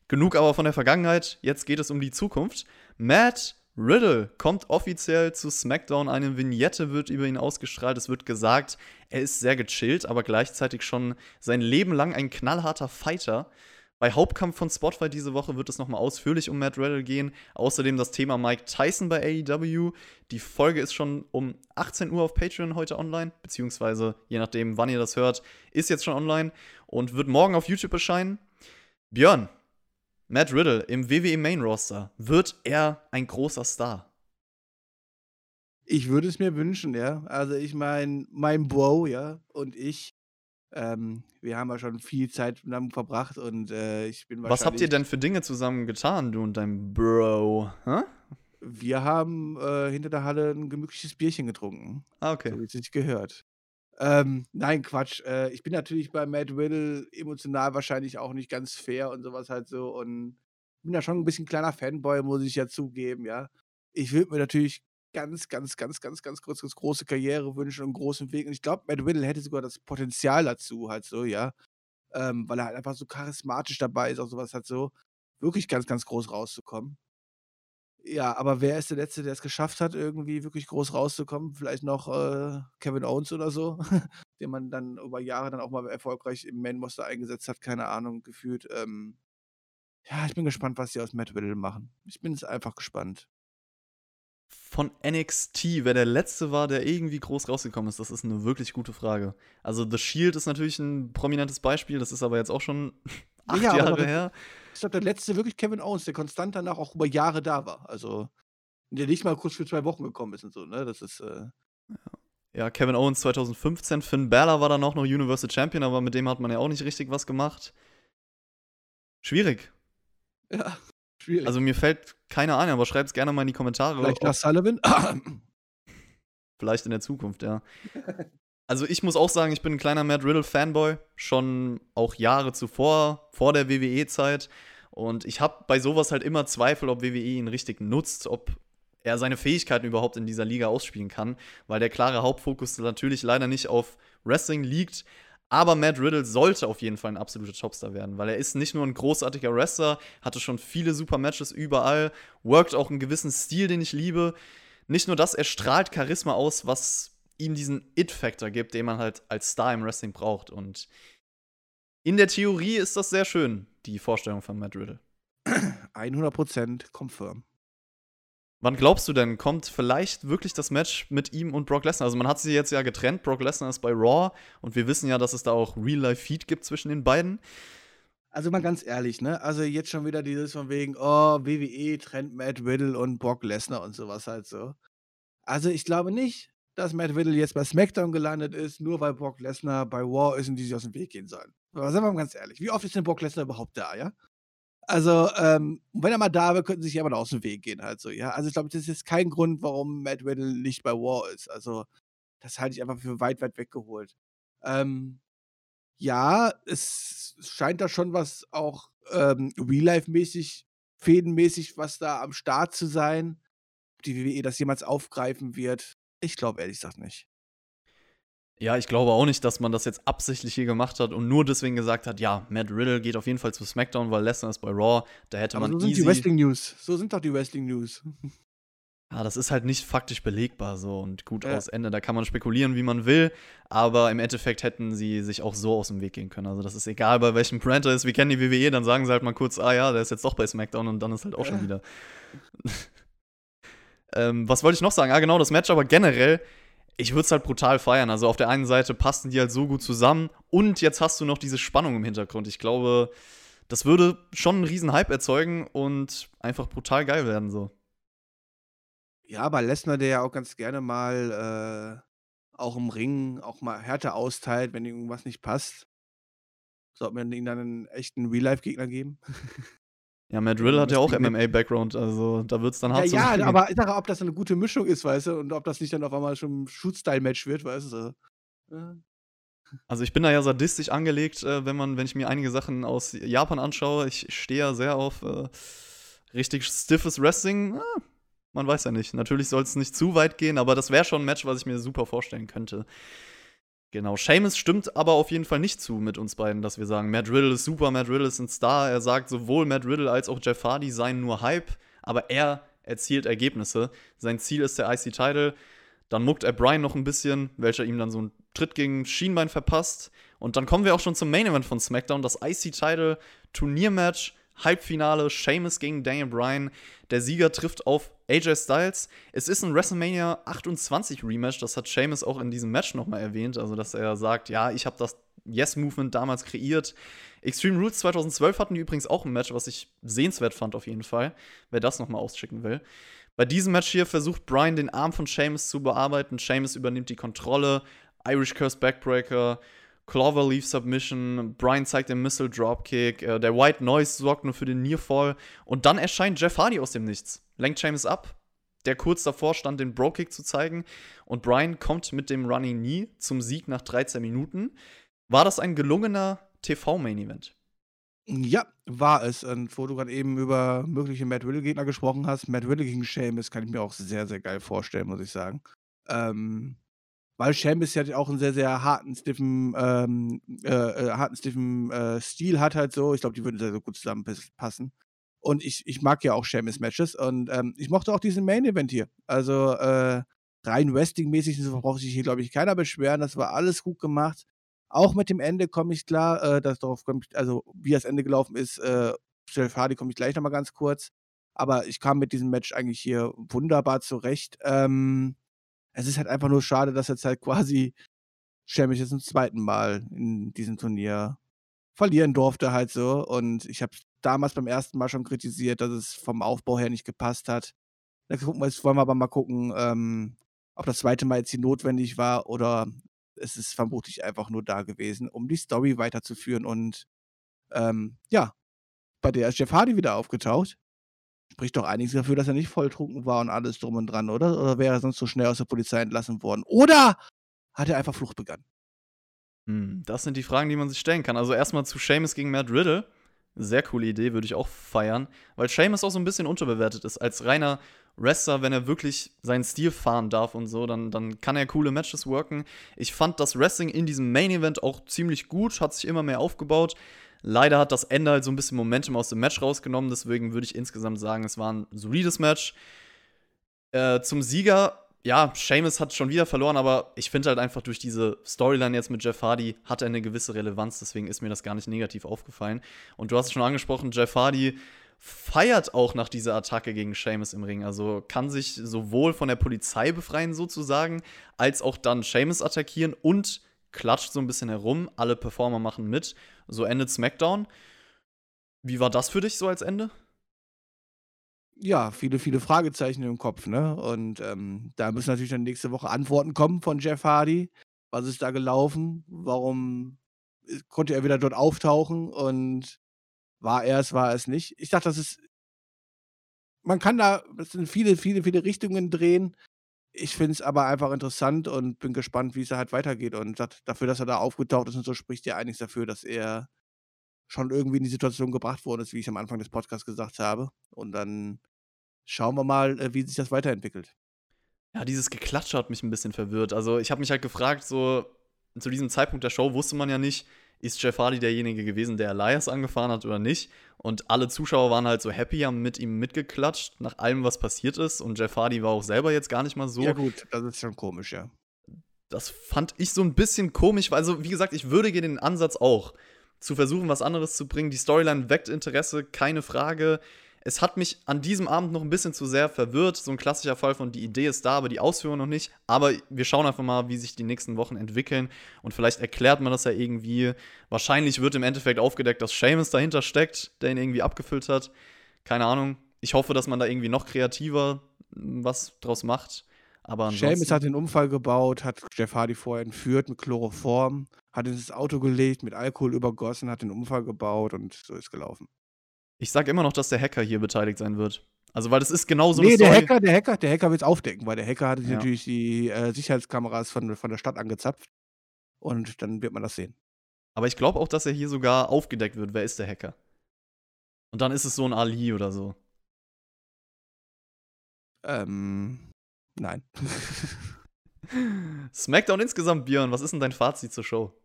Genug aber von der Vergangenheit, jetzt geht es um die Zukunft. Matt Riddle kommt offiziell zu SmackDown. Eine Vignette wird über ihn ausgestrahlt. Es wird gesagt, er ist sehr gechillt, aber gleichzeitig schon sein Leben lang ein knallharter Fighter. Bei Hauptkampf von Spotify diese Woche wird es nochmal ausführlich um Matt Riddle gehen. Außerdem das Thema Mike Tyson bei AEW. Die Folge ist schon um 18 Uhr auf Patreon heute online, beziehungsweise je nachdem, wann ihr das hört, ist jetzt schon online und wird morgen auf YouTube erscheinen. Björn, Matt Riddle im WWE Main Roster, wird er ein großer Star? Ich würde es mir wünschen, ja. Also ich meine, mein Bro, ja, und ich, ähm, wir haben ja schon viel Zeit zusammen verbracht und äh, ich bin wahrscheinlich. Was habt ihr denn für Dinge zusammen getan, du und dein Bro? Hä? Wir haben äh, hinter der Halle ein gemütliches Bierchen getrunken. Ah, okay. So wie es sich gehört. Ähm, nein, Quatsch. Äh, ich bin natürlich bei Matt Riddle emotional wahrscheinlich auch nicht ganz fair und sowas halt so und bin ja schon ein bisschen kleiner Fanboy, muss ich ja zugeben, ja. Ich würde mir natürlich ganz, ganz, ganz, ganz, ganz kurz ganz große Karriere wünschen und großen Weg. Und ich glaube, Matt Riddle hätte sogar das Potenzial dazu, halt so, ja. Ähm, weil er halt einfach so charismatisch dabei ist, auch sowas halt so, wirklich ganz, ganz groß rauszukommen. Ja, aber wer ist der Letzte, der es geschafft hat, irgendwie wirklich groß rauszukommen? Vielleicht noch äh, Kevin Owens oder so, den man dann über Jahre dann auch mal erfolgreich im Main-Muster eingesetzt hat, keine Ahnung, gefühlt. Ähm, ja, ich bin gespannt, was sie aus Matt Riddle machen. Ich bin jetzt einfach gespannt. Von NXT, wer der Letzte war, der irgendwie groß rausgekommen ist, das ist eine wirklich gute Frage. Also The Shield ist natürlich ein prominentes Beispiel, das ist aber jetzt auch schon acht ja, Jahre her. Ich glaube, der letzte wirklich Kevin Owens, der konstant danach auch über Jahre da war. Also, der nicht mal kurz für zwei Wochen gekommen ist und so, ne? Das ist. Äh ja. Kevin Owens 2015. Finn Balor war dann auch noch Universal Champion, aber mit dem hat man ja auch nicht richtig was gemacht. Schwierig. Ja, schwierig. Also, mir fällt keiner ein, aber schreibt es gerne mal in die Kommentare. Vielleicht nach Sullivan? Vielleicht in der Zukunft, ja. Also ich muss auch sagen, ich bin ein kleiner Matt Riddle Fanboy, schon auch Jahre zuvor, vor der WWE-Zeit. Und ich habe bei sowas halt immer Zweifel, ob WWE ihn richtig nutzt, ob er seine Fähigkeiten überhaupt in dieser Liga ausspielen kann, weil der klare Hauptfokus natürlich leider nicht auf Wrestling liegt. Aber Matt Riddle sollte auf jeden Fall ein absoluter Topstar werden, weil er ist nicht nur ein großartiger Wrestler, hatte schon viele super Matches überall, workt auch einen gewissen Stil, den ich liebe. Nicht nur das, er strahlt Charisma aus, was ihm diesen It-Factor gibt, den man halt als Star im Wrestling braucht. Und in der Theorie ist das sehr schön, die Vorstellung von Matt Riddle. 100% confirm. Wann glaubst du denn, kommt vielleicht wirklich das Match mit ihm und Brock Lesnar? Also man hat sie jetzt ja getrennt, Brock Lesnar ist bei Raw und wir wissen ja, dass es da auch Real-Life-Feed gibt zwischen den beiden. Also mal ganz ehrlich, ne? Also jetzt schon wieder dieses von wegen, oh, WWE trennt Matt Riddle und Brock Lesnar und sowas halt so. Also ich glaube nicht, dass Matt Riddle jetzt bei SmackDown gelandet ist, nur weil Brock Lesnar bei Raw ist und die sich aus dem Weg gehen sollen. Aber sagen wir mal ganz ehrlich, wie oft ist denn Brock Lesnar überhaupt da, ja? Also, ähm, wenn er mal da wäre, könnten sich ja mal aus dem Weg gehen, halt so, ja. Also, ich glaube, das ist kein Grund, warum Matt Riddle nicht bei War ist. Also, das halte ich einfach für weit, weit weggeholt. Ähm, ja, es scheint da schon was auch ähm, Real-Life-mäßig, fädenmäßig, was da am Start zu sein. Ob die WWE das jemals aufgreifen wird, ich glaube ehrlich gesagt nicht. Ja, ich glaube auch nicht, dass man das jetzt absichtlich hier gemacht hat und nur deswegen gesagt hat, ja, Matt Riddle geht auf jeden Fall zu SmackDown, weil Lesnar ist bei Raw. Da hätte Aber man so sind easy die Wrestling News. So sind doch die Wrestling News. Ja, das ist halt nicht faktisch belegbar so und gut Ja. aus Ende. Da kann man spekulieren, wie man will, aber im Endeffekt hätten sie sich auch so aus dem Weg gehen können. Also das ist egal, bei welchem Brand er ist. Wir kennen die WWE, dann sagen sie halt mal kurz, ah ja, der ist jetzt doch bei SmackDown und dann ist halt auch schon Ja. wieder. ähm, was wollte ich noch sagen? Ah, genau, das Match, aber generell, ich würde es halt brutal feiern. Also auf der einen Seite passten die halt so gut zusammen und jetzt hast du noch diese Spannung im Hintergrund. Ich glaube, das würde schon einen riesen Hype erzeugen und einfach brutal geil werden so. Ja, aber Lesnar, der ja auch ganz gerne mal äh, auch im Ring auch mal Härte austeilt, wenn irgendwas nicht passt. Sollte man ihm dann einen echten Real-Life-Gegner geben? Ja, Matt Riddle hat ja auch MMA-Background, also da wird es dann Ja, hart ja, sagen. aber ich sage, ob das eine gute Mischung ist, weißt du, und ob das nicht dann auf einmal schon ein Shoot-Style-Match wird, weißt du. Ja. Also ich bin da ja sadistisch angelegt, äh, wenn man, wenn ich mir einige Sachen aus Japan anschaue. Ich stehe ja sehr auf äh, richtig stiffes Wrestling. Ah, man weiß ja nicht. Natürlich soll es nicht zu weit gehen, aber das wäre schon ein Match, was ich mir super vorstellen könnte. Genau, Seamus stimmt aber auf jeden Fall nicht zu mit uns beiden, dass wir sagen, Matt Riddle ist super, Matt Riddle ist ein Star. Er sagt, sowohl Matt Riddle als auch Jeff Hardy seien nur Hype, aber er erzielt Ergebnisse. Sein Ziel ist der IC-Title. Dann muckt er Brian noch ein bisschen, welcher ihm dann so einen Tritt gegen Schienbein verpasst. Und dann kommen wir auch schon zum Main Event von SmackDown, das IC-Title Turniermatch, Halbfinale, Sheamus gegen Daniel Bryan. Der Sieger trifft auf AJ Styles. Es ist ein WrestleMania 28 Rematch, das hat Sheamus auch in diesem Match nochmal erwähnt, also dass er sagt, ja, ich habe das Yes-Movement damals kreiert. Extreme Rules 2012 hatten die übrigens auch ein Match, was ich sehenswert fand auf jeden Fall, wer das nochmal ausschicken will. Bei diesem Match hier versucht Brian den Arm von Sheamus zu bearbeiten. Sheamus übernimmt die Kontrolle. Irish Curse Backbreaker, Cloverleaf Submission, Brian zeigt den Missile Dropkick, äh, der White Noise sorgt nur für den Nearfall und dann erscheint Jeff Hardy aus dem Nichts. Lenkt Sheamus ab, der kurz davor stand, den Bro-Kick zu zeigen und Brian kommt mit dem Running Knee zum Sieg nach 13 Minuten. War das ein gelungener TV-Main-Event? Ja, war es. Und wo du gerade eben über mögliche Matt Riddle-Gegner gesprochen hast, Matt Riddle gegen Sheamus kann ich mir auch sehr, sehr geil vorstellen, muss ich sagen. Ähm, weil Sheamus ja auch einen sehr, sehr harten, stiffen, ähm, äh, äh, harten, stiffen äh, Stil hat halt so. Ich glaube, die würden sehr, sehr gut zusammenpassen. Und ich, ich mag ja auch Sheamus-Matches und ähm, ich mochte auch diesen Main-Event hier. Also äh, rein Wrestling-mäßig braucht sich hier, glaube ich, keiner beschweren. Das war alles gut gemacht. Auch mit dem Ende komme ich klar, äh, dass darauf kommt, also wie das Ende gelaufen ist, äh, Jeff Hardy komme ich gleich nochmal ganz kurz. Aber ich kam mit diesem Match eigentlich hier wunderbar zurecht. Ähm, es ist halt einfach nur schade, dass jetzt halt quasi Sheamus jetzt zum zweiten Mal in diesem Turnier verlieren durfte halt so. Und ich habe damals beim ersten Mal schon kritisiert, dass es vom Aufbau her nicht gepasst hat. Da gucken wir, jetzt wollen wir aber mal gucken, ähm, ob das zweite Mal jetzt hier notwendig war oder es ist vermutlich einfach nur da gewesen, um die Story weiterzuführen. Und ähm, ja, bei der ist Jeff Hardy wieder aufgetaucht. Spricht doch einiges dafür, dass er nicht volltrunken war und alles drum und dran, oder? Oder wäre er sonst so schnell aus der Polizei entlassen worden? Oder hat er einfach Flucht begangen? Hm, das sind die Fragen, die man sich stellen kann. Also erstmal zu Seamus gegen Matt Riddle. Sehr coole Idee, würde ich auch feiern. Weil Seamus auch so ein bisschen unterbewertet ist. Als reiner Wrestler, wenn er wirklich seinen Stil fahren darf und so, dann, dann kann er coole Matches worken. Ich fand das Wrestling in diesem Main Event auch ziemlich gut, hat sich immer mehr aufgebaut. Leider hat das Ende halt so ein bisschen Momentum aus dem Match rausgenommen, deswegen würde ich insgesamt sagen, es war ein solides Match. Äh, zum Sieger, ja, Seamus hat schon wieder verloren, aber ich finde halt einfach durch diese Storyline jetzt mit Jeff Hardy hat er eine gewisse Relevanz, deswegen ist mir das gar nicht negativ aufgefallen. Und du hast es schon angesprochen, Jeff Hardy feiert auch nach dieser Attacke gegen Seamus im Ring. Also kann sich sowohl von der Polizei befreien, sozusagen, als auch dann Seamus attackieren und klatscht so ein bisschen herum. Alle Performer machen mit. So endet SmackDown. Wie war das für dich so als Ende? Ja, viele, viele Fragezeichen im Kopf, ne? Und ähm, da müssen natürlich dann nächste Woche Antworten kommen von Jeff Hardy. Was ist da gelaufen? Warum konnte er wieder dort auftauchen? Und war er es, war er es nicht? Ich dachte, das ist. Man kann da, das sind viele, viele, viele Richtungen drehen. Ich finde es aber einfach interessant und bin gespannt, wie es halt weitergeht. Und dafür, dass er da aufgetaucht ist und so, spricht ja einiges dafür, dass er schon irgendwie in die Situation gebracht worden ist, wie ich am Anfang des Podcasts gesagt habe. Und dann schauen wir mal, äh, wie sich das weiterentwickelt. Ja, dieses Geklatsche hat mich ein bisschen verwirrt. Also ich habe mich halt gefragt, so zu diesem Zeitpunkt der Show wusste man ja nicht, ist Jeff Hardy derjenige gewesen, der Elias angefahren hat oder nicht. Und alle Zuschauer waren halt so happy, haben mit ihm mitgeklatscht, nach allem, was passiert ist. Und Jeff Hardy war auch selber jetzt gar nicht mal so. Ja, gut, das ist schon komisch, ja. Das fand ich so ein bisschen komisch, weil, also, wie gesagt, ich würdige den Ansatz auch, zu versuchen, was anderes zu bringen. Die Storyline weckt Interesse, keine Frage. Es hat mich an diesem Abend noch ein bisschen zu sehr verwirrt. So ein klassischer Fall von die Idee ist da, aber die Ausführung noch nicht. Aber wir schauen einfach mal, wie sich die nächsten Wochen entwickeln. Und vielleicht erklärt man das ja irgendwie. Wahrscheinlich wird im Endeffekt aufgedeckt, dass Seamus dahinter steckt, der ihn irgendwie abgefüllt hat. Keine Ahnung. Ich hoffe, dass man da irgendwie noch kreativer was draus macht. Aber Seamus hat den Unfall gebaut, hat Jeff Hardy vorher entführt mit Chloroform, hat ins Auto gelegt, mit Alkohol übergossen, hat den Unfall gebaut und so ist gelaufen. Ich sag immer noch, dass der Hacker hier beteiligt sein wird. Also, weil das ist genauso Nee, der Hacker, der Hacker, der Hacker wird es aufdecken, weil der Hacker hat ja. natürlich die äh, Sicherheitskameras von, von der Stadt angezapft. Und dann wird man das sehen. Aber ich glaube auch, dass er hier sogar aufgedeckt wird. Wer ist der Hacker? Und dann ist es so ein Ali oder so. Ähm, nein. Smackdown insgesamt, Björn, was ist denn dein Fazit zur Show?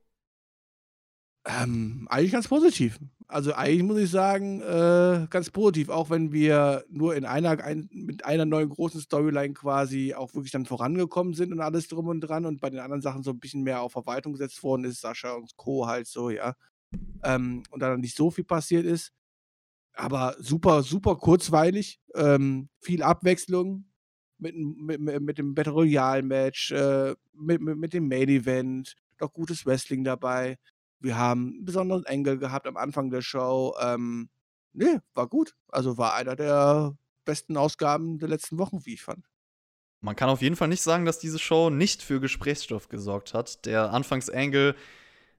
Ähm, eigentlich ganz positiv. Also eigentlich muss ich sagen, äh, ganz positiv, auch wenn wir nur in einer ein, mit einer neuen großen Storyline quasi auch wirklich dann vorangekommen sind und alles drum und dran und bei den anderen Sachen so ein bisschen mehr auf Verwaltung gesetzt worden ist, Sascha und Co. halt so, ja. Ähm, und da dann nicht so viel passiert ist. Aber super, super kurzweilig, ähm, viel Abwechslung mit, mit, mit dem Battle Royale-Match, äh, mit, mit, mit dem Main-Event, doch gutes Wrestling dabei. Wir haben einen besonderen Engel gehabt am Anfang der Show. Ähm, ne, war gut. Also war einer der besten Ausgaben der letzten Wochen, wie ich fand. Man kann auf jeden Fall nicht sagen, dass diese Show nicht für Gesprächsstoff gesorgt hat. Der Anfangsengel,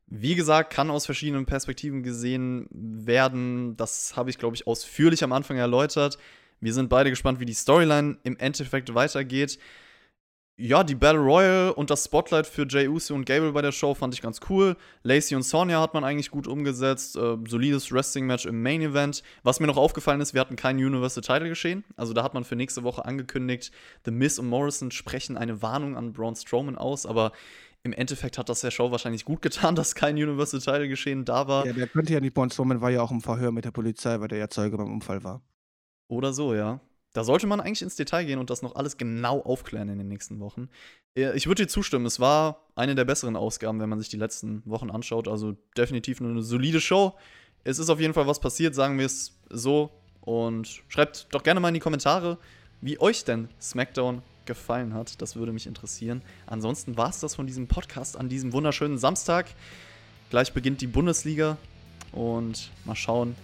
wie gesagt, kann aus verschiedenen Perspektiven gesehen werden. Das habe ich, glaube ich, ausführlich am Anfang erläutert. Wir sind beide gespannt, wie die Storyline im Endeffekt weitergeht ja, die Battle Royale und das Spotlight für Jay Uso und Gable bei der Show fand ich ganz cool. Lacey und Sonya hat man eigentlich gut umgesetzt. Äh, solides Wrestling-Match im Main Event. Was mir noch aufgefallen ist, wir hatten kein Universal Title geschehen. Also da hat man für nächste Woche angekündigt, The Miz und Morrison sprechen eine Warnung an Braun Strowman aus, aber im Endeffekt hat das der Show wahrscheinlich gut getan, dass kein Universal Title geschehen da war. Ja, der könnte ja nicht. Braun Strowman war ja auch im Verhör mit der Polizei, weil der ja Zeuge beim Unfall war. Oder so, ja. Da sollte man eigentlich ins Detail gehen und das noch alles genau aufklären in den nächsten Wochen. Ich würde dir zustimmen, es war eine der besseren Ausgaben, wenn man sich die letzten Wochen anschaut. Also definitiv eine solide Show. Es ist auf jeden Fall was passiert, sagen wir es so. Und schreibt doch gerne mal in die Kommentare, wie euch denn SmackDown gefallen hat. Das würde mich interessieren. Ansonsten war es das von diesem Podcast an diesem wunderschönen Samstag. Gleich beginnt die Bundesliga. Und mal schauen,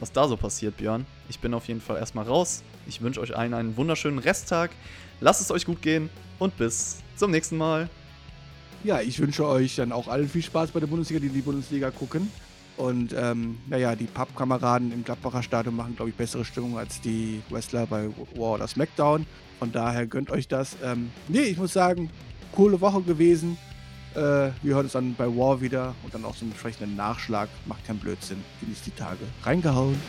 was da so passiert, Björn. Ich bin auf jeden Fall erstmal raus. Ich wünsche euch allen einen wunderschönen Resttag. Lasst es euch gut gehen und bis zum nächsten Mal. Ja, ich wünsche euch dann auch allen viel Spaß bei der Bundesliga, die die Bundesliga gucken. Und ähm, naja, die Pappkameraden im Gladbacher Stadion machen, glaube ich, bessere Stimmung als die Wrestler bei War oder SmackDown. Von daher gönnt euch das. Ähm, nee, ich muss sagen, coole Woche gewesen. Äh, wir hören uns dann bei War wieder und dann auch zum entsprechenden Nachschlag. Macht keinen Blödsinn. Genießt die Tage. Reingehauen.